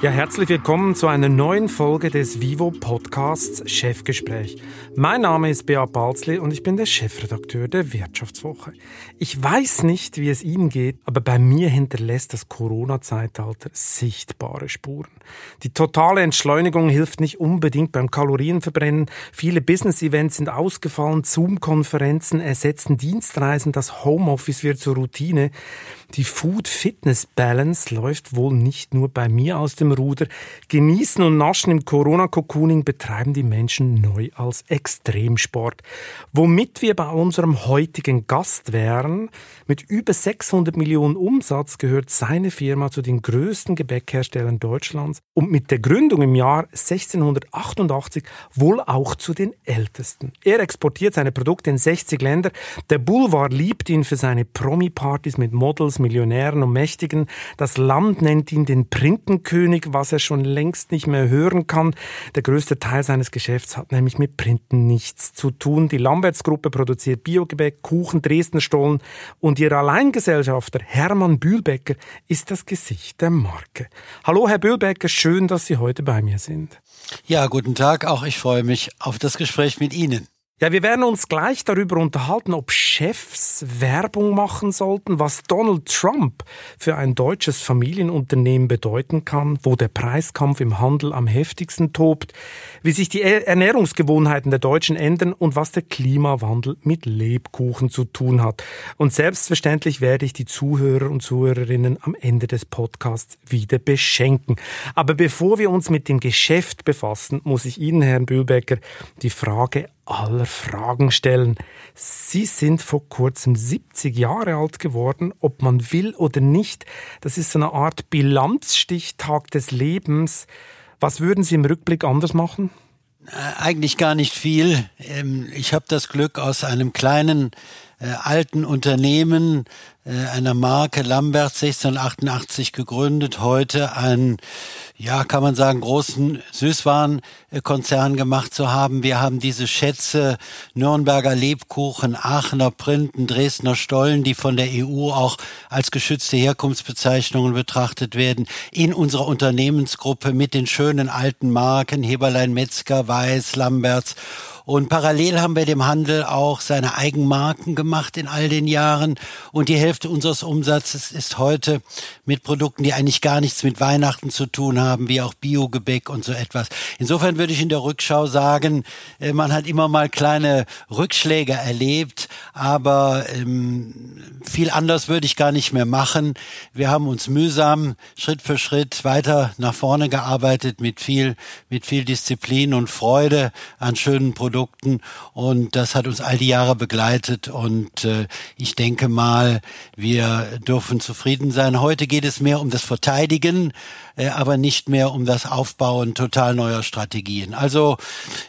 Ja, herzlich willkommen zu einer neuen Folge des Vivo Podcasts Chefgespräch. Mein Name ist Beat Balzli und ich bin der Chefredakteur der Wirtschaftswoche. Ich weiß nicht, wie es Ihnen geht, aber bei mir hinterlässt das Corona-Zeitalter sichtbare Spuren. Die totale Entschleunigung hilft nicht unbedingt beim Kalorienverbrennen. Viele Business-Events sind ausgefallen, Zoom-Konferenzen ersetzen Dienstreisen, das Homeoffice wird zur Routine. Die Food-Fitness-Balance läuft wohl nicht nur bei mir aus dem Ruder. Genießen und Naschen im Corona-Cocooning betreiben die Menschen neu als Extremsport. Womit wir bei unserem heutigen Gast wären, mit über 600 Millionen Umsatz gehört seine Firma zu den größten Gebäckherstellern Deutschlands und mit der Gründung im Jahr 1688 wohl auch zu den ältesten. Er exportiert seine Produkte in 60 Länder. Der Boulevard liebt ihn für seine Promi-Partys mit Models, Millionären und Mächtigen. Das Land nennt ihn den Printenkönig, was er schon längst nicht mehr hören kann. Der größte Teil seines Geschäfts hat nämlich mit Printen nichts zu tun. Die Lamberts-Gruppe produziert Biogebäck, Kuchen, Dresdenstollen und ihr Alleingesellschafter Hermann Bühlbecker ist das Gesicht der Marke. Hallo, Herr Bühlbecker, schön, dass Sie heute bei mir sind. Ja, guten Tag. Auch ich freue mich auf das Gespräch mit Ihnen. Ja, wir werden uns gleich darüber unterhalten, ob Chefs Werbung machen sollten, was Donald Trump für ein deutsches Familienunternehmen bedeuten kann, wo der Preiskampf im Handel am heftigsten tobt, wie sich die Ernährungsgewohnheiten der Deutschen ändern und was der Klimawandel mit Lebkuchen zu tun hat. Und selbstverständlich werde ich die Zuhörer und Zuhörerinnen am Ende des Podcasts wieder beschenken. Aber bevor wir uns mit dem Geschäft befassen, muss ich Ihnen, Herrn Bühlbecker, die Frage aller Fragen stellen. Sie sind vor kurzem 70 Jahre alt geworden, ob man will oder nicht. Das ist so eine Art Bilanzstichtag des Lebens. Was würden Sie im Rückblick anders machen? Äh, eigentlich gar nicht viel. Ähm, ich habe das Glück, aus einem kleinen äh, alten Unternehmen einer Marke Lambert 1688 gegründet, heute ein, ja, kann man sagen, großen Süßwarenkonzern gemacht zu haben. Wir haben diese Schätze Nürnberger Lebkuchen, Aachener Printen, Dresdner Stollen, die von der EU auch als geschützte Herkunftsbezeichnungen betrachtet werden, in unserer Unternehmensgruppe mit den schönen alten Marken Heberlein Metzger, Weiß, Lamberts und parallel haben wir dem Handel auch seine Eigenmarken gemacht in all den Jahren. Und die Hälfte unseres Umsatzes ist heute mit Produkten, die eigentlich gar nichts mit Weihnachten zu tun haben, wie auch Biogebäck und so etwas. Insofern würde ich in der Rückschau sagen, äh, man hat immer mal kleine Rückschläge erlebt, aber ähm, viel anders würde ich gar nicht mehr machen. Wir haben uns mühsam Schritt für Schritt weiter nach vorne gearbeitet mit viel, mit viel Disziplin und Freude an schönen Produkten. Und das hat uns all die Jahre begleitet und äh, ich denke mal, wir dürfen zufrieden sein. Heute geht es mehr um das Verteidigen, äh, aber nicht mehr um das Aufbauen total neuer Strategien. Also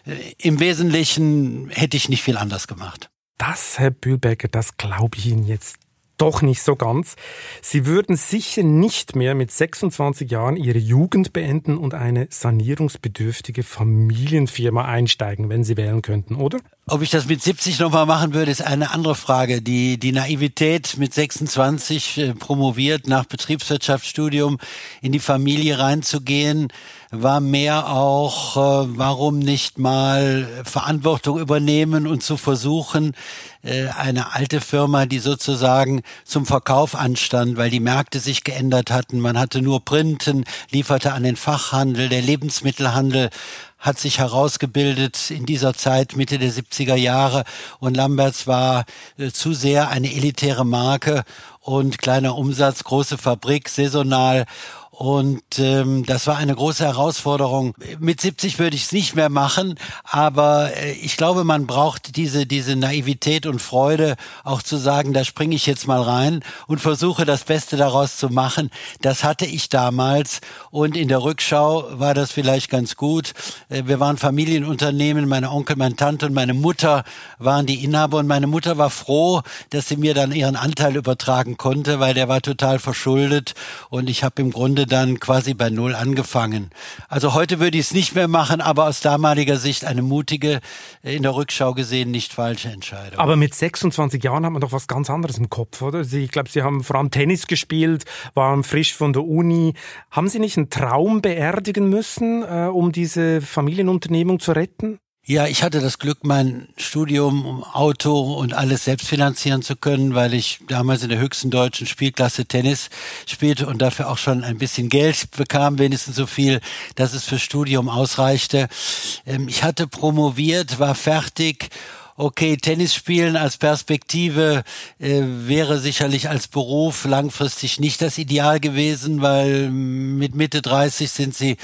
äh, im Wesentlichen hätte ich nicht viel anders gemacht. Das, Herr Bühlberger, das glaube ich Ihnen jetzt doch nicht so ganz. Sie würden sicher nicht mehr mit 26 Jahren ihre Jugend beenden und eine sanierungsbedürftige Familienfirma einsteigen, wenn Sie wählen könnten, oder? Ob ich das mit 70 nochmal machen würde, ist eine andere Frage. Die, die Naivität mit 26 äh, promoviert nach Betriebswirtschaftsstudium in die Familie reinzugehen, war mehr auch, äh, warum nicht mal Verantwortung übernehmen und zu versuchen, äh, eine alte Firma, die sozusagen zum Verkauf anstand, weil die Märkte sich geändert hatten. Man hatte nur Printen, lieferte an den Fachhandel, der Lebensmittelhandel hat sich herausgebildet in dieser Zeit Mitte der 70er Jahre. Und Lamberts war äh, zu sehr eine elitäre Marke und kleiner Umsatz, große Fabrik, saisonal und ähm, das war eine große Herausforderung. Mit 70 würde ich es nicht mehr machen, aber äh, ich glaube, man braucht diese, diese Naivität und Freude, auch zu sagen, da springe ich jetzt mal rein und versuche das Beste daraus zu machen. Das hatte ich damals und in der Rückschau war das vielleicht ganz gut. Äh, wir waren Familienunternehmen, meine Onkel, meine Tante und meine Mutter waren die Inhaber und meine Mutter war froh, dass sie mir dann ihren Anteil übertragen konnte, weil der war total verschuldet und ich habe im Grunde dann quasi bei Null angefangen. Also heute würde ich es nicht mehr machen, aber aus damaliger Sicht eine mutige, äh, in der Rückschau gesehen nicht falsche Entscheidung. Aber mit 26 Jahren hat man doch was ganz anderes im Kopf, oder? Ich glaube, Sie haben vor allem Tennis gespielt, waren frisch von der Uni. Haben Sie nicht einen Traum beerdigen müssen, äh, um diese Familienunternehmung zu retten? Ja, ich hatte das Glück, mein Studium, Auto und alles selbst finanzieren zu können, weil ich damals in der höchsten deutschen Spielklasse Tennis spielte und dafür auch schon ein bisschen Geld bekam, wenigstens so viel, dass es für Studium ausreichte. Ähm, ich hatte promoviert, war fertig okay, Tennis spielen als Perspektive äh, wäre sicherlich als Beruf langfristig nicht das Ideal gewesen, weil mit Mitte 30 sind sie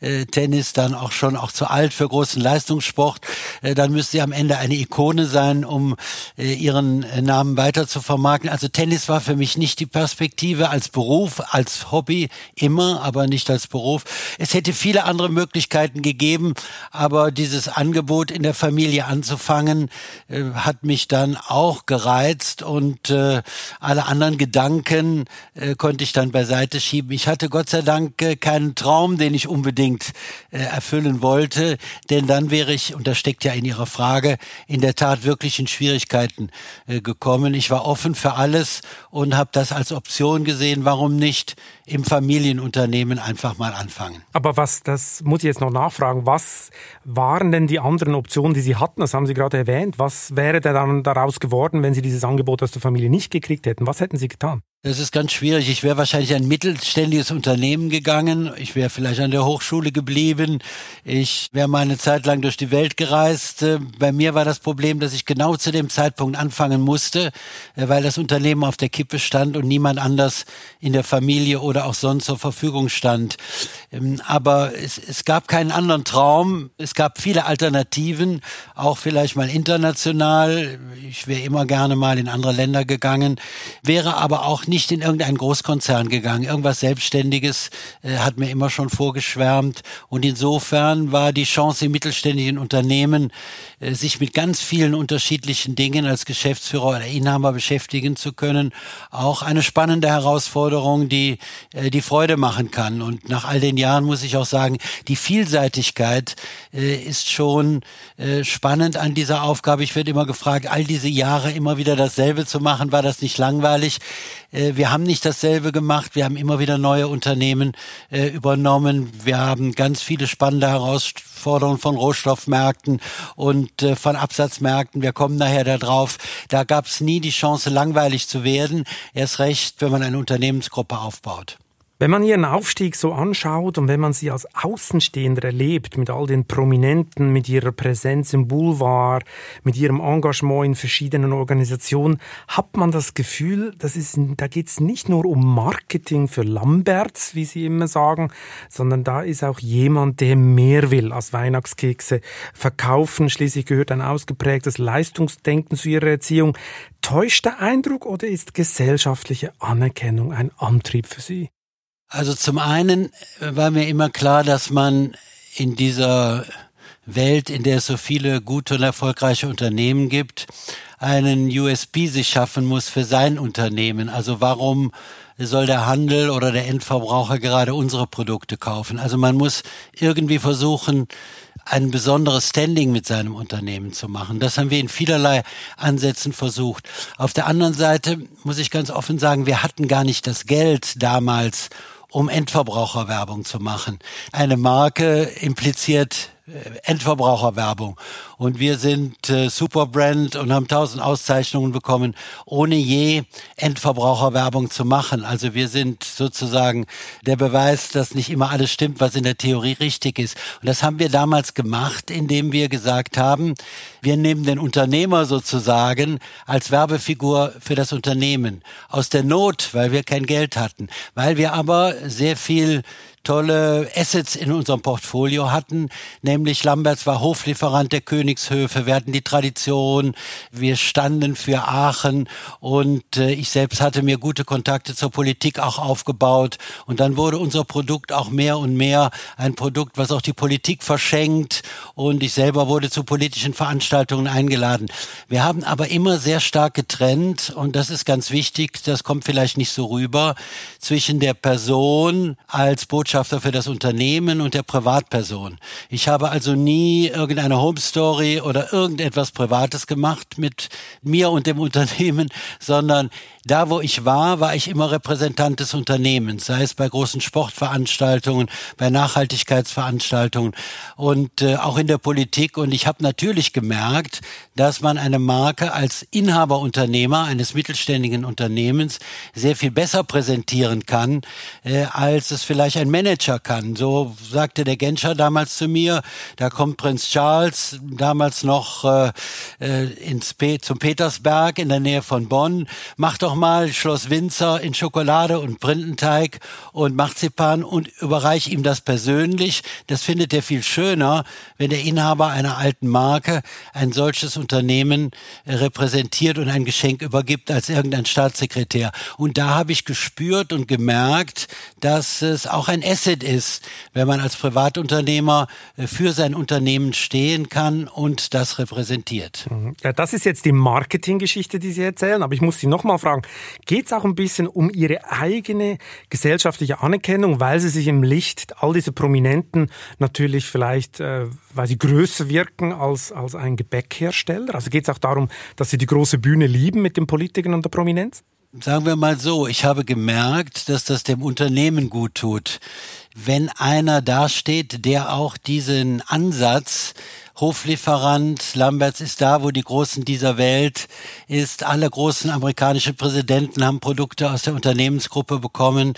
äh, Tennis dann auch schon auch zu alt für großen Leistungssport. Äh, dann müsste sie am Ende eine Ikone sein, um äh, ihren äh, Namen weiter zu vermarkten. Also Tennis war für mich nicht die Perspektive als Beruf, als Hobby immer, aber nicht als Beruf. Es hätte viele andere Möglichkeiten gegeben, aber dieses Angebot in der Familie anzufangen, äh, hat mich dann auch gereizt und äh, alle anderen Gedanken äh, konnte ich dann beiseite schieben. Ich hatte Gott sei Dank äh, keinen Traum, den ich unbedingt äh, erfüllen wollte, denn dann wäre ich, und das steckt ja in Ihrer Frage, in der Tat wirklich in Schwierigkeiten äh, gekommen. Ich war offen für alles und habe das als Option gesehen. Warum nicht im Familienunternehmen einfach mal anfangen? Aber was, das muss ich jetzt noch nachfragen, was waren denn die anderen Optionen, die Sie hatten? Das haben Sie gerade erwähnt was wäre denn dann daraus geworden, wenn Sie dieses Angebot aus der Familie nicht gekriegt hätten? Was hätten Sie getan? Das ist ganz schwierig. Ich wäre wahrscheinlich ein mittelständiges Unternehmen gegangen. Ich wäre vielleicht an der Hochschule geblieben. Ich wäre mal eine Zeit lang durch die Welt gereist. Äh, bei mir war das Problem, dass ich genau zu dem Zeitpunkt anfangen musste, äh, weil das Unternehmen auf der Kippe stand und niemand anders in der Familie oder auch sonst zur Verfügung stand. Ähm, aber es, es gab keinen anderen Traum. Es gab viele Alternativen, auch vielleicht mal international. Ich wäre immer gerne mal in andere Länder gegangen, wäre aber auch nicht in irgendeinen Großkonzern gegangen. Irgendwas Selbstständiges äh, hat mir immer schon vorgeschwärmt. Und insofern war die Chance im mittelständischen Unternehmen, äh, sich mit ganz vielen unterschiedlichen Dingen als Geschäftsführer oder Inhaber beschäftigen zu können, auch eine spannende Herausforderung, die äh, die Freude machen kann. Und nach all den Jahren muss ich auch sagen, die Vielseitigkeit äh, ist schon äh, spannend an dieser Aufgabe. Ich werde immer gefragt, all diese Jahre immer wieder dasselbe zu machen, war das nicht langweilig? Äh, wir haben nicht dasselbe gemacht. Wir haben immer wieder neue Unternehmen äh, übernommen. Wir haben ganz viele spannende Herausforderungen von Rohstoffmärkten und äh, von Absatzmärkten. Wir kommen nachher darauf. Da gab es nie die Chance, langweilig zu werden. Erst recht, wenn man eine Unternehmensgruppe aufbaut. Wenn man ihren Aufstieg so anschaut und wenn man sie als Außenstehender erlebt, mit all den Prominenten, mit ihrer Präsenz im Boulevard, mit ihrem Engagement in verschiedenen Organisationen, hat man das Gefühl, das ist, da geht es nicht nur um Marketing für Lamberts, wie sie immer sagen, sondern da ist auch jemand, der mehr will als Weihnachtskekse verkaufen. Schließlich gehört ein ausgeprägtes Leistungsdenken zu ihrer Erziehung. Täuscht der Eindruck oder ist gesellschaftliche Anerkennung ein Antrieb für Sie? Also zum einen war mir immer klar, dass man in dieser Welt, in der es so viele gute und erfolgreiche Unternehmen gibt, einen USB sich schaffen muss für sein Unternehmen. Also warum soll der Handel oder der Endverbraucher gerade unsere Produkte kaufen? Also man muss irgendwie versuchen, ein besonderes Standing mit seinem Unternehmen zu machen. Das haben wir in vielerlei Ansätzen versucht. Auf der anderen Seite muss ich ganz offen sagen, wir hatten gar nicht das Geld damals, um Endverbraucherwerbung zu machen. Eine Marke impliziert Endverbraucherwerbung. Und wir sind äh, Superbrand und haben tausend Auszeichnungen bekommen, ohne je Endverbraucherwerbung zu machen. Also wir sind sozusagen der Beweis, dass nicht immer alles stimmt, was in der Theorie richtig ist. Und das haben wir damals gemacht, indem wir gesagt haben, wir nehmen den Unternehmer sozusagen als Werbefigur für das Unternehmen. Aus der Not, weil wir kein Geld hatten, weil wir aber sehr viel tolle Assets in unserem Portfolio hatten, nämlich Lamberts war Hoflieferant der Königshöfe, wir hatten die Tradition, wir standen für Aachen. Und äh, ich selbst hatte mir gute Kontakte zur Politik auch aufgebaut. Und dann wurde unser Produkt auch mehr und mehr ein Produkt, was auch die Politik verschenkt. Und ich selber wurde zu politischen Veranstaltungen eingeladen. Wir haben aber immer sehr stark getrennt. Und das ist ganz wichtig, das kommt vielleicht nicht so rüber, zwischen der Person als Botschafter für das Unternehmen und der Privatperson. Ich habe also nie irgendeine Home Story oder irgendetwas Privates gemacht mit mir und dem Unternehmen, sondern da, wo ich war, war ich immer Repräsentant des Unternehmens, sei es bei großen Sportveranstaltungen, bei Nachhaltigkeitsveranstaltungen und äh, auch in der Politik. Und ich habe natürlich gemerkt, dass man eine Marke als Inhaberunternehmer eines mittelständigen Unternehmens sehr viel besser präsentieren kann, äh, als es vielleicht ein Manager kann. So sagte der Genscher damals zu mir, da kommt Prinz Charles, damals noch äh, äh ins Pe zum Petersberg in der Nähe von Bonn, macht doch mal Schloss Winzer in Schokolade und Printenteig und Marzipan und überreich ihm das persönlich. Das findet er viel schöner, wenn der Inhaber einer alten Marke ein solches Unternehmen äh, repräsentiert und ein Geschenk übergibt als irgendein Staatssekretär. Und da habe ich gespürt und gemerkt, dass es auch ein Asset ist, wenn man als Privatunternehmer äh, für sein Unternehmen stehen kann und das repräsentiert. Mhm. Ja, das ist jetzt die Marketinggeschichte, die Sie erzählen, aber ich muss Sie noch mal fragen, geht es auch ein bisschen um Ihre eigene gesellschaftliche Anerkennung, weil Sie sich im Licht all dieser Prominenten natürlich vielleicht, äh, weil sie größer wirken als, als ein Gebäckhersteller? Also geht es auch darum, dass Sie die große Bühne lieben mit den Politikern und der Prominenz? Sagen wir mal so, ich habe gemerkt, dass das dem Unternehmen gut tut, wenn einer dasteht, der auch diesen Ansatz Hoflieferant. Lamberts ist da, wo die Großen dieser Welt ist. Alle großen amerikanischen Präsidenten haben Produkte aus der Unternehmensgruppe bekommen,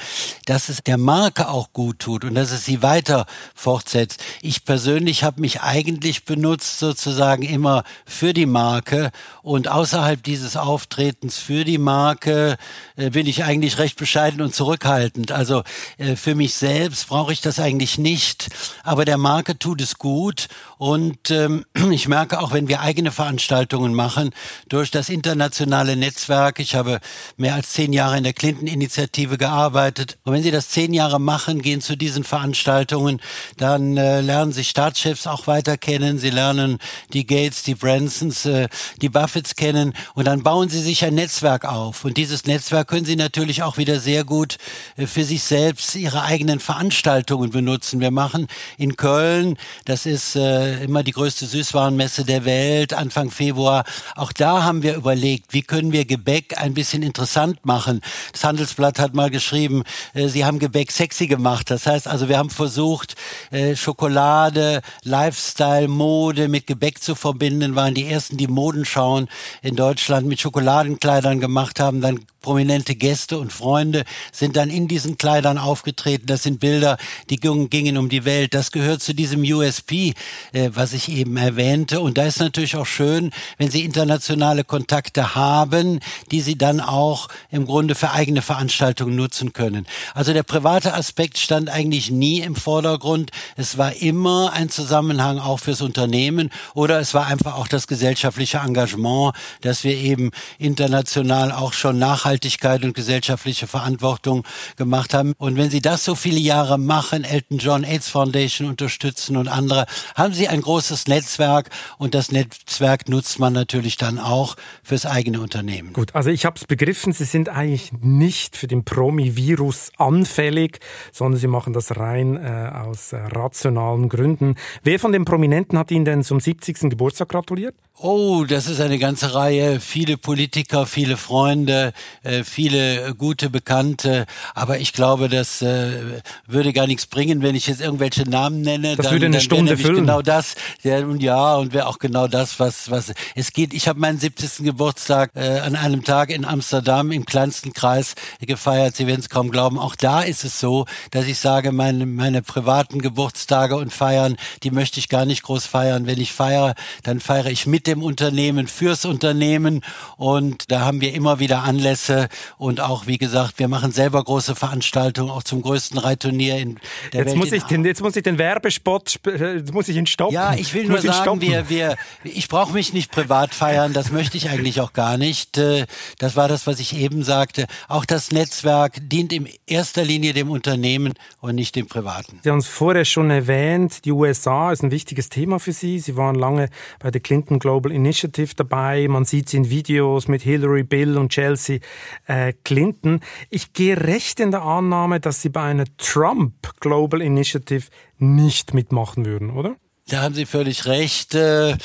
dass es der Marke auch gut tut und dass es sie weiter fortsetzt. Ich persönlich habe mich eigentlich benutzt sozusagen immer für die Marke und außerhalb dieses Auftretens für die Marke äh, bin ich eigentlich recht bescheiden und zurückhaltend. Also äh, für mich selbst brauche ich das eigentlich nicht, aber der Marke tut es gut und ähm, ich merke auch, wenn wir eigene Veranstaltungen machen, durch das internationale Netzwerk, ich habe mehr als zehn Jahre in der Clinton-Initiative gearbeitet. Und wenn Sie das zehn Jahre machen, gehen zu diesen Veranstaltungen, dann äh, lernen Sie Staatschefs auch weiter kennen. Sie lernen die Gates, die Bransons, äh, die Buffetts kennen. Und dann bauen Sie sich ein Netzwerk auf. Und dieses Netzwerk können Sie natürlich auch wieder sehr gut äh, für sich selbst, Ihre eigenen Veranstaltungen benutzen. Wir machen in Köln, das ist äh, immer die größte Süßwarenmesse der Welt, Anfang Februar. Auch da haben wir überlegt, wie können wir Gebäck ein bisschen interessant machen. Das Handelsblatt hat mal geschrieben, äh, sie haben Gebäck sexy gemacht. Das heißt also, wir haben versucht, äh, Schokolade, Lifestyle, Mode mit Gebäck zu verbinden, waren die ersten, die Modenschauen in Deutschland mit Schokoladenkleidern gemacht haben, dann prominente Gäste und Freunde sind dann in diesen Kleidern aufgetreten. Das sind Bilder, die gingen um die Welt. Das gehört zu diesem USP, äh, was ich eben erwähnte. Und da ist natürlich auch schön, wenn Sie internationale Kontakte haben, die Sie dann auch im Grunde für eigene Veranstaltungen nutzen können. Also der private Aspekt stand eigentlich nie im Vordergrund. Es war immer ein Zusammenhang auch fürs Unternehmen oder es war einfach auch das gesellschaftliche Engagement, dass wir eben international auch schon nachhaltig Nachhaltigkeit und gesellschaftliche Verantwortung gemacht haben. Und wenn Sie das so viele Jahre machen, Elton John AIDS Foundation unterstützen und andere, haben Sie ein großes Netzwerk und das Netzwerk nutzt man natürlich dann auch fürs eigene Unternehmen. Gut, also ich habe es begriffen, Sie sind eigentlich nicht für den Promi-Virus anfällig, sondern Sie machen das rein äh, aus äh, rationalen Gründen. Wer von den Prominenten hat Ihnen denn zum 70. Geburtstag gratuliert? Oh, das ist eine ganze Reihe. Viele Politiker, viele Freunde, äh, viele gute Bekannte. Aber ich glaube, das äh, würde gar nichts bringen, wenn ich jetzt irgendwelche Namen nenne. Das dann, würde eine Stunde füllen. Genau das. Ja, und ja, und wäre auch genau das, was was es geht. Ich habe meinen 70. Geburtstag äh, an einem Tag in Amsterdam im kleinsten Kreis gefeiert. Sie werden es kaum glauben. Auch da ist es so, dass ich sage, meine meine privaten Geburtstage und Feiern, die möchte ich gar nicht groß feiern. Wenn ich feiere, dann feiere ich mit dem Unternehmen, fürs Unternehmen und da haben wir immer wieder Anlässe, und auch, wie gesagt, wir machen selber große Veranstaltungen, auch zum größten Reitturnier in der jetzt Welt. Muss ich den, jetzt muss ich den Werbespot, jetzt muss ich ihn stoppen. Ja, ich will nur sagen, wir, wir, ich brauche mich nicht privat feiern, das möchte ich eigentlich auch gar nicht. Äh, das war das, was ich eben sagte. Auch das Netzwerk dient in erster Linie dem Unternehmen und nicht dem Privaten. Sie haben es vorher schon erwähnt, die USA ist ein wichtiges Thema für Sie. Sie waren lange bei der Clinton Global Initiative dabei. Man sieht sie in Videos mit Hillary, Bill und Chelsea äh, Clinton. Ich gehe recht in der Annahme, dass Sie bei einer Trump Global Initiative nicht mitmachen würden, oder? Da haben Sie völlig recht. Äh,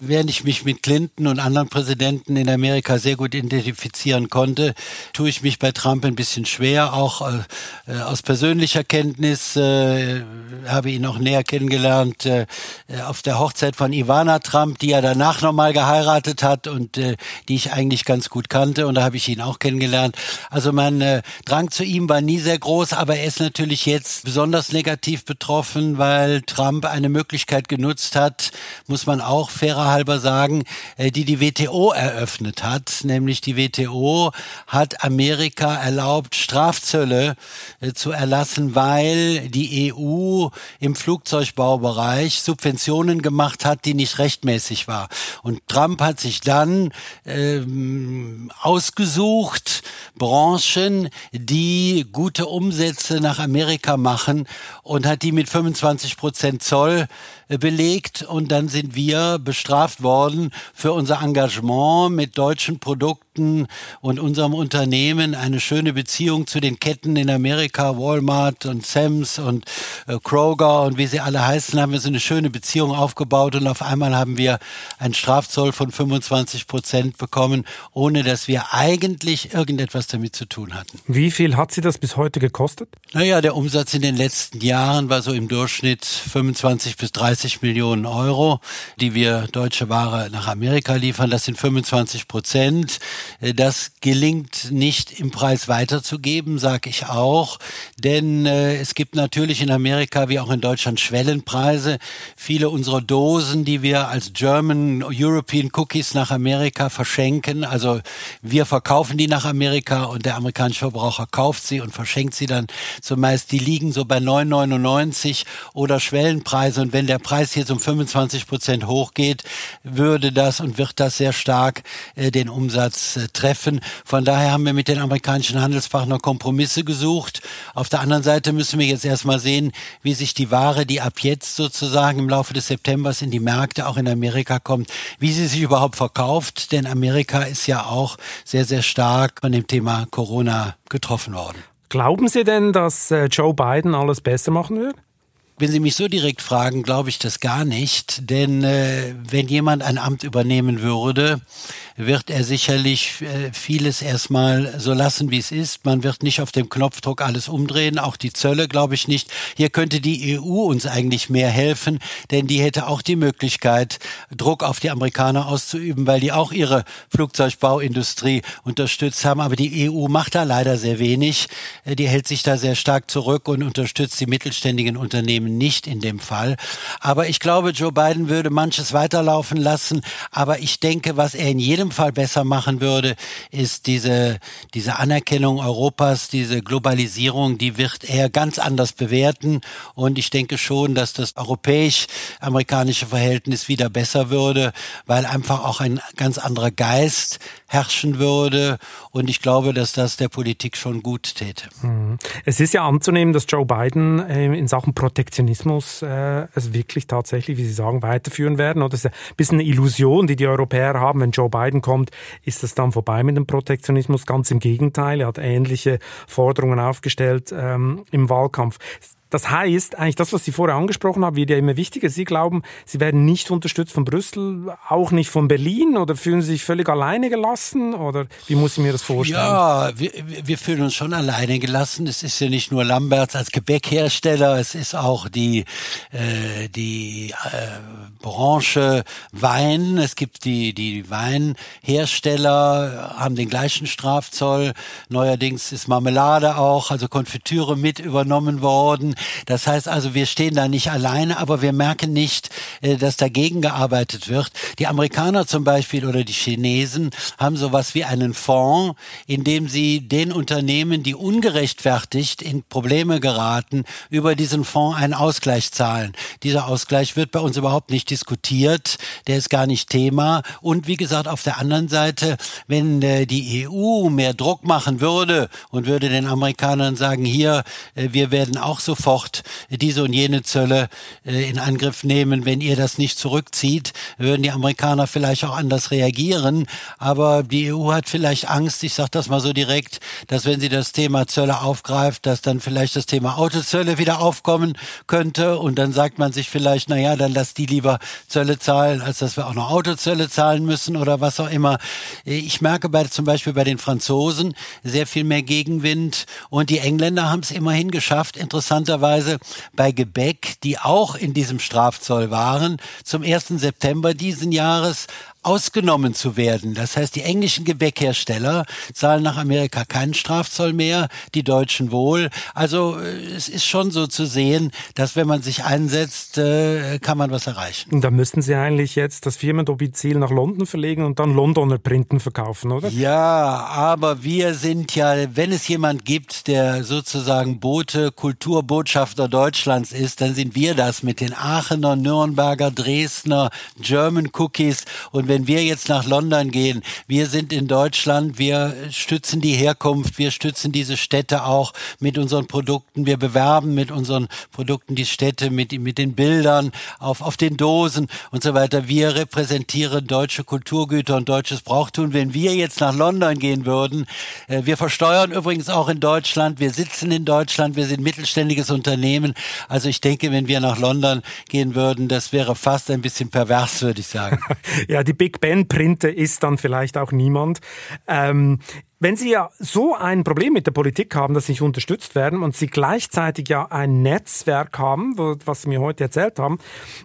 während ich mich mit Clinton und anderen Präsidenten in Amerika sehr gut identifizieren konnte, tue ich mich bei Trump ein bisschen schwer. Auch äh, äh aus persönlicher Kenntnis äh, habe ihn auch näher kennengelernt äh, auf der Hochzeit von Ivana Trump, die er danach nochmal geheiratet hat und äh, die ich eigentlich ganz gut kannte. Und da habe ich ihn auch kennengelernt. Also mein äh, Drang zu ihm war nie sehr groß, aber er ist natürlich jetzt besonders negativ betroffen, weil Trump eine Möglichkeit genutzt hat, muss man auch fairer halber sagen, äh, die die WTO eröffnet hat. Nämlich die WTO hat Amerika erlaubt, Strafzölle äh, zu erlassen, weil die EU im Flugzeugbaubereich Subventionen gemacht hat, die nicht rechtmäßig war. Und Trump hat sich dann ähm, ausgesucht, Branchen, die gute Umsätze nach Amerika machen und hat die mit 25 Prozent Zoll belegt und dann sind wir bestraft worden für unser Engagement mit deutschen Produkten und unserem Unternehmen eine schöne Beziehung zu den Ketten in Amerika, Walmart und Sams und äh, Kroger und wie sie alle heißen, haben wir so eine schöne Beziehung aufgebaut und auf einmal haben wir einen Strafzoll von 25 Prozent bekommen, ohne dass wir eigentlich irgendetwas damit zu tun hatten. Wie viel hat Sie das bis heute gekostet? Naja, der Umsatz in den letzten Jahren war so im Durchschnitt 25 bis 30 30 Millionen Euro, die wir deutsche Ware nach Amerika liefern. Das sind 25 Prozent. Äh, das gelingt nicht im Preis weiterzugeben, sage ich auch. Denn äh, es gibt natürlich in Amerika wie auch in Deutschland Schwellenpreise. Viele unserer Dosen, die wir als German European Cookies nach Amerika verschenken, also wir verkaufen die nach Amerika und der amerikanische Verbraucher kauft sie und verschenkt sie dann zumeist, die liegen so bei 9,99 oder Schwellenpreise. Und wenn der Preis jetzt um 25 Prozent hochgeht, würde das und wird das sehr stark äh, den Umsatz äh, treffen. Von daher haben wir mit den amerikanischen Handelspartnern Kompromisse gesucht. Auf der anderen Seite müssen wir jetzt erstmal sehen, wie sich die Ware, die ab jetzt sozusagen im Laufe des Septembers in die Märkte auch in Amerika kommt, wie sie sich überhaupt verkauft. Denn Amerika ist ja auch sehr, sehr stark von dem Thema Corona getroffen worden. Glauben Sie denn, dass äh, Joe Biden alles besser machen wird? Wenn Sie mich so direkt fragen, glaube ich das gar nicht. Denn äh, wenn jemand ein Amt übernehmen würde, wird er sicherlich äh, vieles erstmal so lassen, wie es ist. Man wird nicht auf dem Knopfdruck alles umdrehen, auch die Zölle glaube ich nicht. Hier könnte die EU uns eigentlich mehr helfen, denn die hätte auch die Möglichkeit, Druck auf die Amerikaner auszuüben, weil die auch ihre Flugzeugbauindustrie unterstützt haben. Aber die EU macht da leider sehr wenig. Äh, die hält sich da sehr stark zurück und unterstützt die mittelständigen Unternehmen nicht in dem Fall. Aber ich glaube, Joe Biden würde manches weiterlaufen lassen. Aber ich denke, was er in jedem jedem Fall besser machen würde, ist diese, diese Anerkennung Europas, diese Globalisierung, die wird er ganz anders bewerten. Und ich denke schon, dass das europäisch-amerikanische Verhältnis wieder besser würde, weil einfach auch ein ganz anderer Geist herrschen würde. Und ich glaube, dass das der Politik schon gut täte. Mhm. Es ist ja anzunehmen, dass Joe Biden ähm, in Sachen Protektionismus äh, es wirklich tatsächlich, wie Sie sagen, weiterführen werden. Oder das ist ein bisschen eine Illusion, die die Europäer haben, wenn Joe Biden kommt, ist das dann vorbei mit dem Protektionismus. Ganz im Gegenteil, er hat ähnliche Forderungen aufgestellt ähm, im Wahlkampf. Das heißt, eigentlich das, was Sie vorher angesprochen haben, wird ja immer wichtiger. Sie glauben, Sie werden nicht unterstützt von Brüssel, auch nicht von Berlin oder fühlen Sie sich völlig alleine gelassen oder wie muss ich mir das vorstellen? Ja, wir, wir fühlen uns schon alleine gelassen. Es ist ja nicht nur Lamberts als Gebäckhersteller, es ist auch die, äh, die äh, Branche Wein. Es gibt die, die Weinhersteller, haben den gleichen Strafzoll. Neuerdings ist Marmelade auch, also Konfitüre mit übernommen worden. Das heißt also, wir stehen da nicht alleine, aber wir merken nicht, äh, dass dagegen gearbeitet wird. Die Amerikaner zum Beispiel oder die Chinesen haben sowas wie einen Fonds, in dem sie den Unternehmen, die ungerechtfertigt in Probleme geraten, über diesen Fonds einen Ausgleich zahlen. Dieser Ausgleich wird bei uns überhaupt nicht diskutiert, der ist gar nicht Thema. Und wie gesagt, auf der anderen Seite, wenn äh, die EU mehr Druck machen würde und würde den Amerikanern sagen, hier, äh, wir werden auch sofort diese und jene Zölle äh, in Angriff nehmen, wenn ihr das nicht zurückzieht, würden die Amerikaner vielleicht auch anders reagieren. Aber die EU hat vielleicht Angst, ich sage das mal so direkt, dass wenn sie das Thema Zölle aufgreift, dass dann vielleicht das Thema Autozölle wieder aufkommen könnte und dann sagt man sich vielleicht, na ja, dann lass die lieber Zölle zahlen, als dass wir auch noch Autozölle zahlen müssen oder was auch immer. Ich merke bei, zum Beispiel bei den Franzosen sehr viel mehr Gegenwind und die Engländer haben es immerhin geschafft, interessanterweise bei Gebäck, die auch in diesem Strafzoll waren, zum 1. September diesen Jahres ausgenommen zu werden. Das heißt, die englischen Gebäckhersteller zahlen nach Amerika keinen Strafzoll mehr, die Deutschen wohl. Also äh, es ist schon so zu sehen, dass wenn man sich einsetzt, äh, kann man was erreichen. Und da müssten Sie eigentlich jetzt das Firmendomizil nach London verlegen und dann Londoner Printen verkaufen, oder? Ja, aber wir sind ja, wenn es jemand gibt, der sozusagen Bote, Kulturbotschafter Deutschlands ist, dann sind wir das mit den Aachener, Nürnberger, Dresdner, German Cookies und wenn wir jetzt nach London gehen, wir sind in Deutschland, wir stützen die Herkunft, wir stützen diese Städte auch mit unseren Produkten, wir bewerben mit unseren Produkten die Städte, mit, mit den Bildern auf, auf den Dosen und so weiter. Wir repräsentieren deutsche Kulturgüter und deutsches Brauchtum. Wenn wir jetzt nach London gehen würden, äh, wir versteuern übrigens auch in Deutschland, wir sitzen in Deutschland, wir sind mittelständiges Unternehmen. Also ich denke, wenn wir nach London gehen würden, das wäre fast ein bisschen pervers, würde ich sagen. ja, die Big Ben Printe ist dann vielleicht auch niemand. Ähm, wenn Sie ja so ein Problem mit der Politik haben, dass Sie nicht unterstützt werden und Sie gleichzeitig ja ein Netzwerk haben, was Sie mir heute erzählt haben,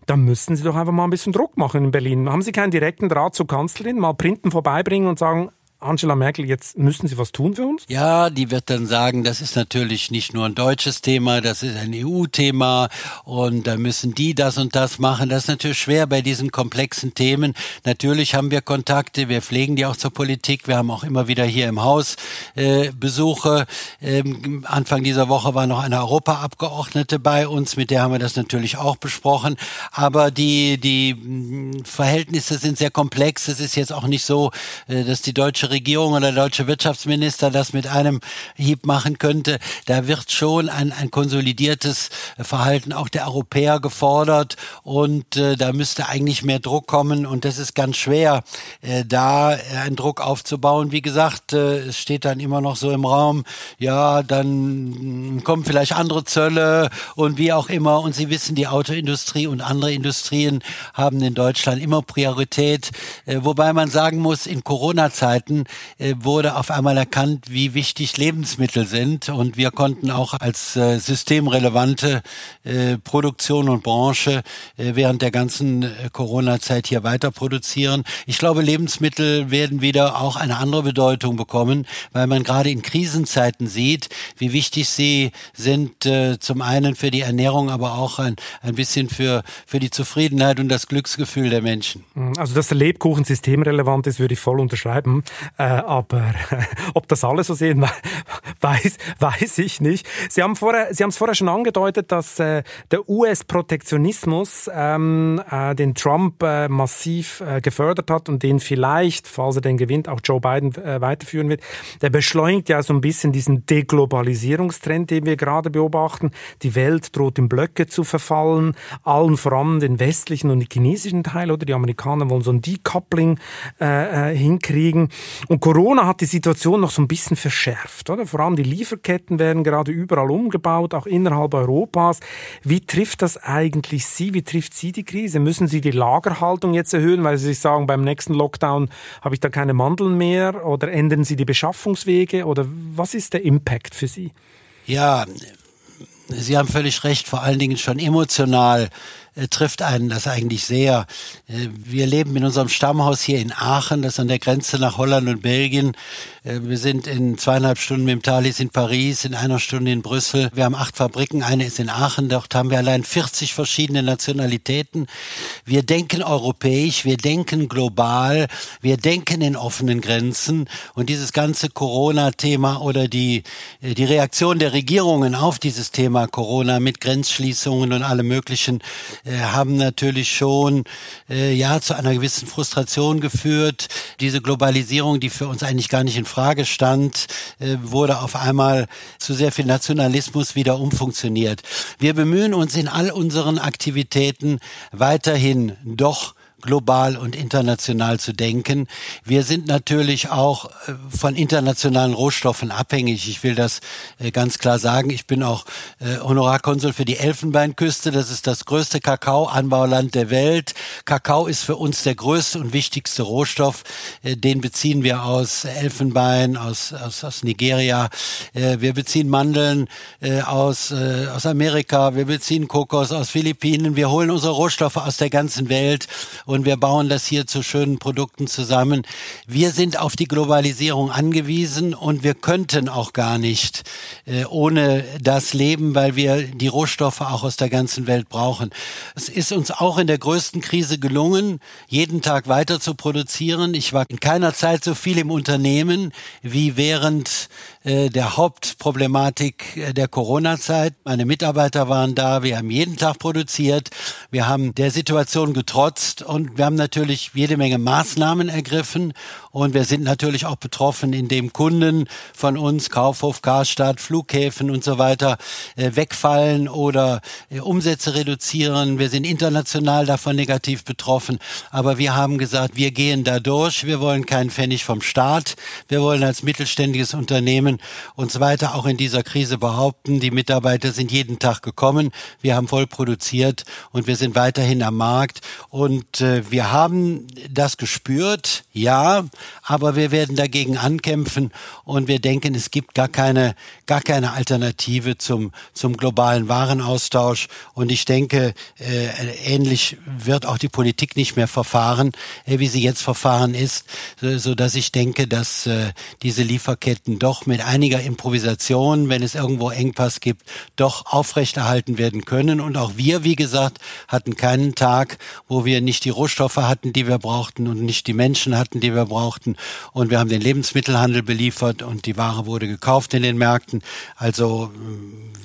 dann müssten Sie doch einfach mal ein bisschen Druck machen in Berlin. Haben Sie keinen direkten Draht zur Kanzlerin, mal Printen vorbeibringen und sagen, Angela Merkel, jetzt müssen Sie was tun für uns? Ja, die wird dann sagen, das ist natürlich nicht nur ein deutsches Thema, das ist ein EU-Thema und da müssen die das und das machen. Das ist natürlich schwer bei diesen komplexen Themen. Natürlich haben wir Kontakte, wir pflegen die auch zur Politik. Wir haben auch immer wieder hier im Haus äh, Besuche. Ähm, Anfang dieser Woche war noch eine Europaabgeordnete bei uns, mit der haben wir das natürlich auch besprochen. Aber die, die mm, Verhältnisse sind sehr komplex. Es ist jetzt auch nicht so, äh, dass die deutsche Regierung oder der deutsche Wirtschaftsminister das mit einem Hieb machen könnte. Da wird schon ein, ein konsolidiertes Verhalten auch der Europäer gefordert und äh, da müsste eigentlich mehr Druck kommen und das ist ganz schwer, äh, da einen Druck aufzubauen. Wie gesagt, äh, es steht dann immer noch so im Raum, ja, dann kommen vielleicht andere Zölle und wie auch immer und Sie wissen, die Autoindustrie und andere Industrien haben in Deutschland immer Priorität, äh, wobei man sagen muss, in Corona-Zeiten äh, wurde auf einmal erkannt, wie wichtig Lebensmittel sind und wir konnten auch als äh, systemrelevante äh, Produktion und Branche während der ganzen Corona-Zeit hier weiter produzieren. Ich glaube, Lebensmittel werden wieder auch eine andere Bedeutung bekommen, weil man gerade in Krisenzeiten sieht, wie wichtig sie sind, zum einen für die Ernährung, aber auch ein, ein bisschen für, für die Zufriedenheit und das Glücksgefühl der Menschen. Also, dass der Lebkuchen systemrelevant ist, würde ich voll unterschreiben. Äh, aber ob das alle so sehen, weiß, weiß ich nicht. Sie haben vorher, Sie haben es vorher schon angedeutet, dass äh, der US-Protektionismus ähm, äh, den Trump äh, massiv äh, gefördert hat und den vielleicht, falls er den gewinnt, auch Joe Biden äh, weiterführen wird. Der beschleunigt ja so ein bisschen diesen Deglobalisierungstrend, den wir gerade beobachten. Die Welt droht in Blöcke zu verfallen, allen voran den westlichen und den chinesischen Teil oder die Amerikaner wollen so ein Decoupling hinkriegen. Und Corona hat die Situation noch so ein bisschen verschärft, oder? Vor allem die Lieferketten werden gerade überall umgebaut, auch innerhalb Europas. Wie trifft das eigentlich Sie? Wie trifft Sie die Krise? Müssen Sie die Lagerhaltung jetzt erhöhen, weil Sie sich sagen, beim nächsten Lockdown habe ich da keine Mandeln mehr? Oder ändern Sie die Beschaffungswege? Oder was ist der Impact für Sie? Ja, Sie haben völlig recht, vor allen Dingen schon emotional äh, trifft einen das eigentlich sehr. Äh, wir leben in unserem Stammhaus hier in Aachen, das ist an der Grenze nach Holland und Belgien. Äh, wir sind in zweieinhalb Stunden mit dem Thalys in Paris, in einer Stunde in Brüssel. Wir haben acht Fabriken, eine ist in Aachen, dort haben wir allein 40 verschiedene Nationalitäten. Wir denken europäisch, wir denken global, wir denken in offenen Grenzen und dieses ganze Corona-Thema oder die, die Reaktion der Regierungen auf dieses Thema Corona mit Grenzschließungen und allem möglichen äh, haben natürlich schon äh, ja zu einer gewissen Frustration geführt. Diese Globalisierung, die für uns eigentlich gar nicht in Frage stand, äh, wurde auf einmal zu sehr viel Nationalismus wieder umfunktioniert. Wir bemühen uns in all unseren Aktivitäten weiterhin doch global und international zu denken. Wir sind natürlich auch äh, von internationalen Rohstoffen abhängig. Ich will das äh, ganz klar sagen. Ich bin auch äh, Honorarkonsul für die Elfenbeinküste. Das ist das größte Kakaoanbauland der Welt. Kakao ist für uns der größte und wichtigste Rohstoff. Den beziehen wir aus Elfenbein, aus, aus, aus Nigeria. Wir beziehen Mandeln aus, aus Amerika. Wir beziehen Kokos aus Philippinen. Wir holen unsere Rohstoffe aus der ganzen Welt wir bauen das hier zu schönen Produkten zusammen. Wir sind auf die Globalisierung angewiesen und wir könnten auch gar nicht äh, ohne das leben, weil wir die Rohstoffe auch aus der ganzen Welt brauchen. Es ist uns auch in der größten Krise gelungen, jeden Tag weiter zu produzieren. Ich war in keiner Zeit so viel im Unternehmen wie während äh, der Hauptproblematik äh, der Corona-Zeit. Meine Mitarbeiter waren da, wir haben jeden Tag produziert, wir haben der Situation getrotzt. Und wir haben natürlich jede Menge Maßnahmen ergriffen und wir sind natürlich auch betroffen, indem Kunden von uns, Kaufhof, Karstadt, Flughäfen und so weiter, äh, wegfallen oder äh, Umsätze reduzieren. Wir sind international davon negativ betroffen. Aber wir haben gesagt, wir gehen da durch. Wir wollen keinen Pfennig vom Staat. Wir wollen als mittelständiges Unternehmen uns weiter auch in dieser Krise behaupten. Die Mitarbeiter sind jeden Tag gekommen. Wir haben voll produziert und wir sind weiterhin am Markt. Und äh, wir haben das gespürt, ja, aber wir werden dagegen ankämpfen und wir denken, es gibt gar keine, gar keine Alternative zum, zum globalen Warenaustausch. Und ich denke, äh, ähnlich wird auch die Politik nicht mehr verfahren, äh, wie sie jetzt verfahren ist, so, so dass ich denke, dass äh, diese Lieferketten doch mit einiger Improvisation, wenn es irgendwo Engpass gibt, doch aufrechterhalten werden können. Und auch wir, wie gesagt, hatten keinen Tag, wo wir nicht die Rohstoffe hatten, die wir brauchten und nicht die Menschen hatten, die wir brauchten brauchten. Und wir haben den Lebensmittelhandel beliefert und die Ware wurde gekauft in den Märkten. Also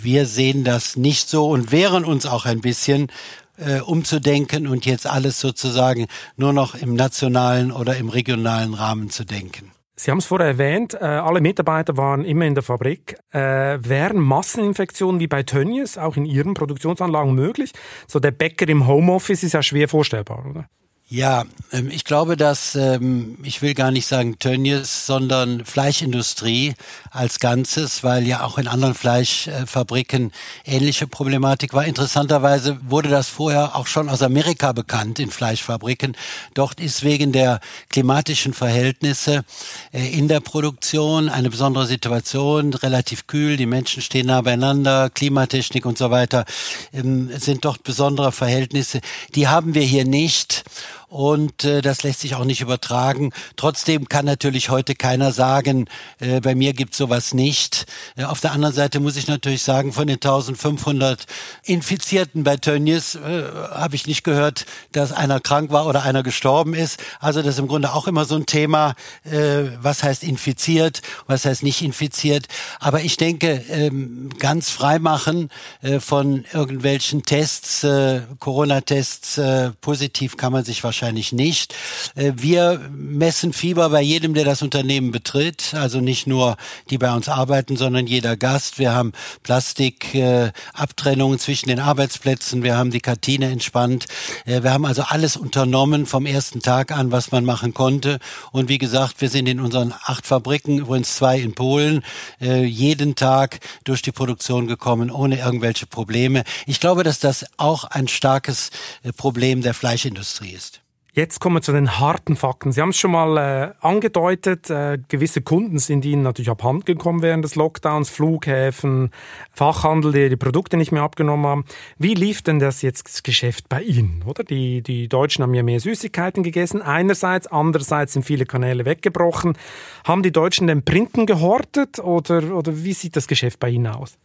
wir sehen das nicht so und wehren uns auch ein bisschen äh, umzudenken und jetzt alles sozusagen nur noch im nationalen oder im regionalen Rahmen zu denken. Sie haben es vorher erwähnt, äh, alle Mitarbeiter waren immer in der Fabrik. Äh, wären Masseninfektionen wie bei Tönnies auch in Ihren Produktionsanlagen möglich? So der Bäcker im Homeoffice ist ja schwer vorstellbar, oder? Ja, ähm, ich glaube, dass, ähm, ich will gar nicht sagen Tönnies, sondern Fleischindustrie als Ganzes, weil ja auch in anderen Fleischfabriken ähnliche Problematik war. Interessanterweise wurde das vorher auch schon aus Amerika bekannt in Fleischfabriken. Dort ist wegen der klimatischen Verhältnisse äh, in der Produktion eine besondere Situation, relativ kühl, die Menschen stehen nah beieinander, Klimatechnik und so weiter, ähm, sind dort besondere Verhältnisse. Die haben wir hier nicht und äh, das lässt sich auch nicht übertragen. Trotzdem kann natürlich heute keiner sagen, äh, bei mir gibt sowas nicht. Äh, auf der anderen Seite muss ich natürlich sagen, von den 1500 Infizierten bei Tönnies äh, habe ich nicht gehört, dass einer krank war oder einer gestorben ist. Also das ist im Grunde auch immer so ein Thema, äh, was heißt infiziert, was heißt nicht infiziert. Aber ich denke, ähm, ganz frei machen äh, von irgendwelchen Tests, äh, Corona-Tests, äh, positiv kann man sich wahrscheinlich wahrscheinlich nicht. Äh, wir messen Fieber bei jedem, der das Unternehmen betritt, also nicht nur die bei uns arbeiten, sondern jeder Gast. Wir haben Plastikabtrennungen zwischen den Arbeitsplätzen, wir haben die Kantine entspannt. Äh, wir haben also alles unternommen vom ersten Tag an, was man machen konnte. Und wie gesagt, wir sind in unseren acht Fabriken, übrigens zwei in Polen, äh, jeden Tag durch die Produktion gekommen, ohne irgendwelche Probleme. Ich glaube, dass das auch ein starkes Problem der Fleischindustrie ist. Jetzt kommen wir zu den harten Fakten. Sie haben es schon mal äh, angedeutet, äh, gewisse Kunden sind Ihnen natürlich abhanden gekommen während des Lockdowns, Flughäfen, Fachhandel, die die Produkte nicht mehr abgenommen haben. Wie lief denn das jetzt das Geschäft bei Ihnen? Oder die, die Deutschen haben ja mehr Süßigkeiten gegessen, einerseits, andererseits sind viele Kanäle weggebrochen. Haben die Deutschen den Printen gehortet oder, oder wie sieht das Geschäft bei Ihnen aus?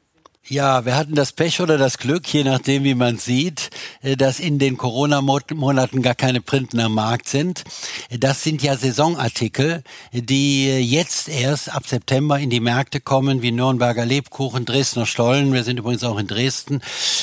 Ja, wir hatten das Pech oder das Glück, je nachdem, wie man sieht, äh, dass in den Corona-Monaten gar keine Printen am Markt sind. Das sind ja Saisonartikel, die jetzt erst ab September in die Märkte kommen, wie Nürnberger Lebkuchen, Dresdner Stollen. Wir sind übrigens auch in Dresden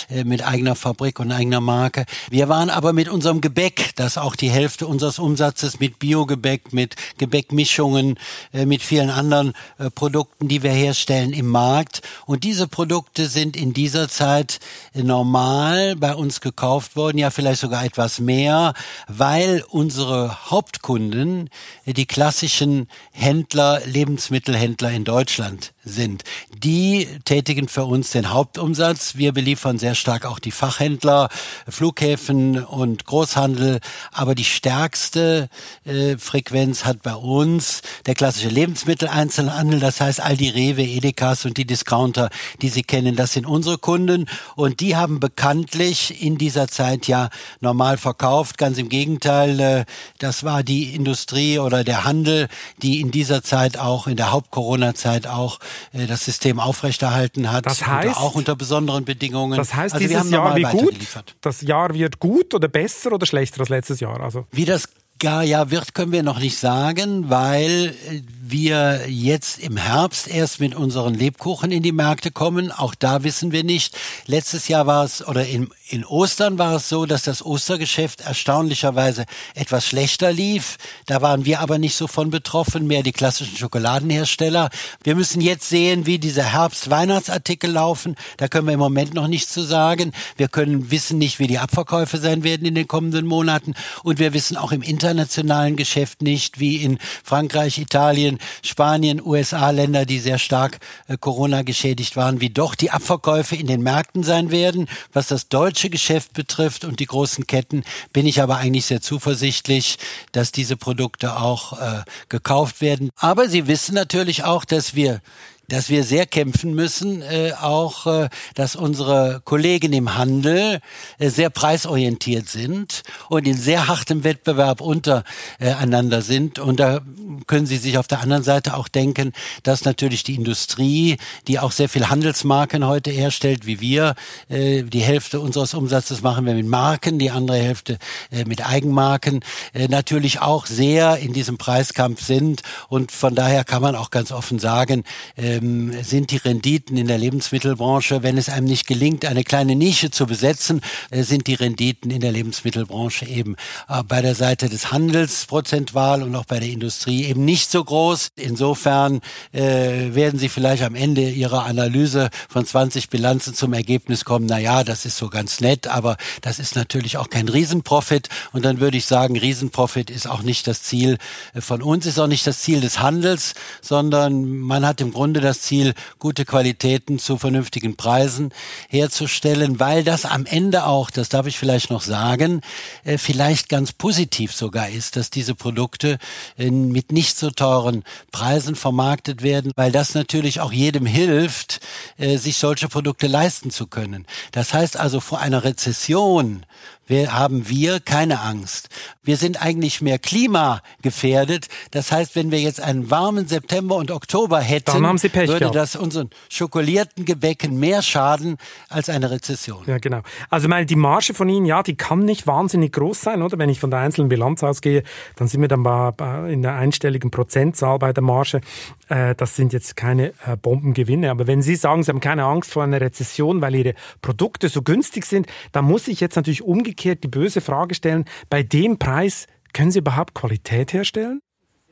äh, mit eigener Fabrik und eigener Marke. Wir waren aber mit unserem Gebäck, das auch die Hälfte unseres Umsatzes mit Biogebäck, mit Gebäckmischungen, äh, mit vielen anderen Produkten, die wir herstellen, im Markt. Und diese Produkte Produkte sind in dieser Zeit normal bei uns gekauft worden, ja vielleicht sogar etwas mehr, weil unsere Hauptkunden die klassischen Händler, Lebensmittelhändler in Deutschland sind. Die tätigen für uns den Hauptumsatz. Wir beliefern sehr stark auch die Fachhändler, Flughäfen und Großhandel. Aber die stärkste äh, Frequenz hat bei uns der klassische Lebensmitteleinzelhandel. Das heißt, all die Rewe, Edekas und die Discounter, die Sie kennen, das sind unsere Kunden. Und die haben bekanntlich in dieser Zeit ja normal verkauft. Ganz im Gegenteil, äh, das war die Industrie oder der Handel, die in dieser Zeit auch, in der Haupt-Corona-Zeit auch äh, das System aufrechterhalten hat. Das heißt, auch unter besonderen Bedingungen. Das heißt, also dieses Jahr wie gut? Das Jahr wird gut oder besser oder schlechter als letztes Jahr? Also wie das Jahr wird, können wir noch nicht sagen, weil äh, wir jetzt im Herbst erst mit unseren Lebkuchen in die Märkte kommen. Auch da wissen wir nicht. Letztes Jahr war es, oder in, in Ostern war es so, dass das Ostergeschäft erstaunlicherweise etwas schlechter lief. Da waren wir aber nicht so von betroffen, mehr die klassischen Schokoladenhersteller. Wir müssen jetzt sehen, wie diese Herbst-Weihnachtsartikel laufen. Da können wir im Moment noch nichts zu sagen. Wir können wissen nicht, wie die Abverkäufe sein werden in den kommenden Monaten. Und wir wissen auch im internationalen Geschäft nicht, wie in Frankreich, Italien, Spanien, USA, Länder, die sehr stark äh, Corona geschädigt waren, wie doch die Abverkäufe in den Märkten sein werden. Was das deutsche Geschäft betrifft und die großen Ketten, bin ich aber eigentlich sehr zuversichtlich, dass diese Produkte auch äh, gekauft werden. Aber Sie wissen natürlich auch, dass wir dass wir sehr kämpfen müssen, äh, auch, äh, dass unsere Kollegen im Handel äh, sehr preisorientiert sind und in sehr hartem Wettbewerb untereinander sind. Und da können Sie sich auf der anderen Seite auch denken, dass natürlich die Industrie, die auch sehr viel Handelsmarken heute herstellt, wie wir, äh, die Hälfte unseres Umsatzes machen wir mit Marken, die andere Hälfte äh, mit Eigenmarken, äh, natürlich auch sehr in diesem Preiskampf sind. Und von daher kann man auch ganz offen sagen, äh, ähm, sind die Renditen in der Lebensmittelbranche, wenn es einem nicht gelingt, eine kleine Nische zu besetzen, äh, sind die Renditen in der Lebensmittelbranche eben äh, bei der Seite des Handels prozentual und auch bei der Industrie eben nicht so groß. Insofern äh, werden Sie vielleicht am Ende Ihrer Analyse von 20 Bilanzen zum Ergebnis kommen, na ja, das ist so ganz nett, aber das ist natürlich auch kein Riesenprofit. Und dann würde ich sagen, Riesenprofit ist auch nicht das Ziel äh, von uns, ist auch nicht das Ziel des Handels, sondern man hat im Grunde das Ziel, gute Qualitäten zu vernünftigen Preisen herzustellen, weil das am Ende auch, das darf ich vielleicht noch sagen, äh, vielleicht ganz positiv sogar ist, dass diese Produkte äh, mit nicht so teuren Preisen vermarktet werden, weil das natürlich auch jedem hilft, äh, sich solche Produkte leisten zu können. Das heißt also, vor einer Rezession wir haben wir keine Angst. Wir sind eigentlich mehr klimagefährdet. Das heißt, wenn wir jetzt einen warmen September und Oktober hätten, Pech, würde ja. das unseren schokolierten Gebäcken mehr schaden als eine Rezession. Ja, genau. Also meine, die Marge von Ihnen, ja, die kann nicht wahnsinnig groß sein, oder? Wenn ich von der einzelnen Bilanz ausgehe, dann sind wir dann in der einstelligen Prozentzahl bei der Marge. Äh, das sind jetzt keine äh, Bombengewinne. Aber wenn Sie sagen, Sie haben keine Angst vor einer Rezession, weil Ihre Produkte so günstig sind, dann muss ich jetzt natürlich umgekehrt die böse Frage stellen, bei dem Preis können Sie überhaupt Qualität herstellen?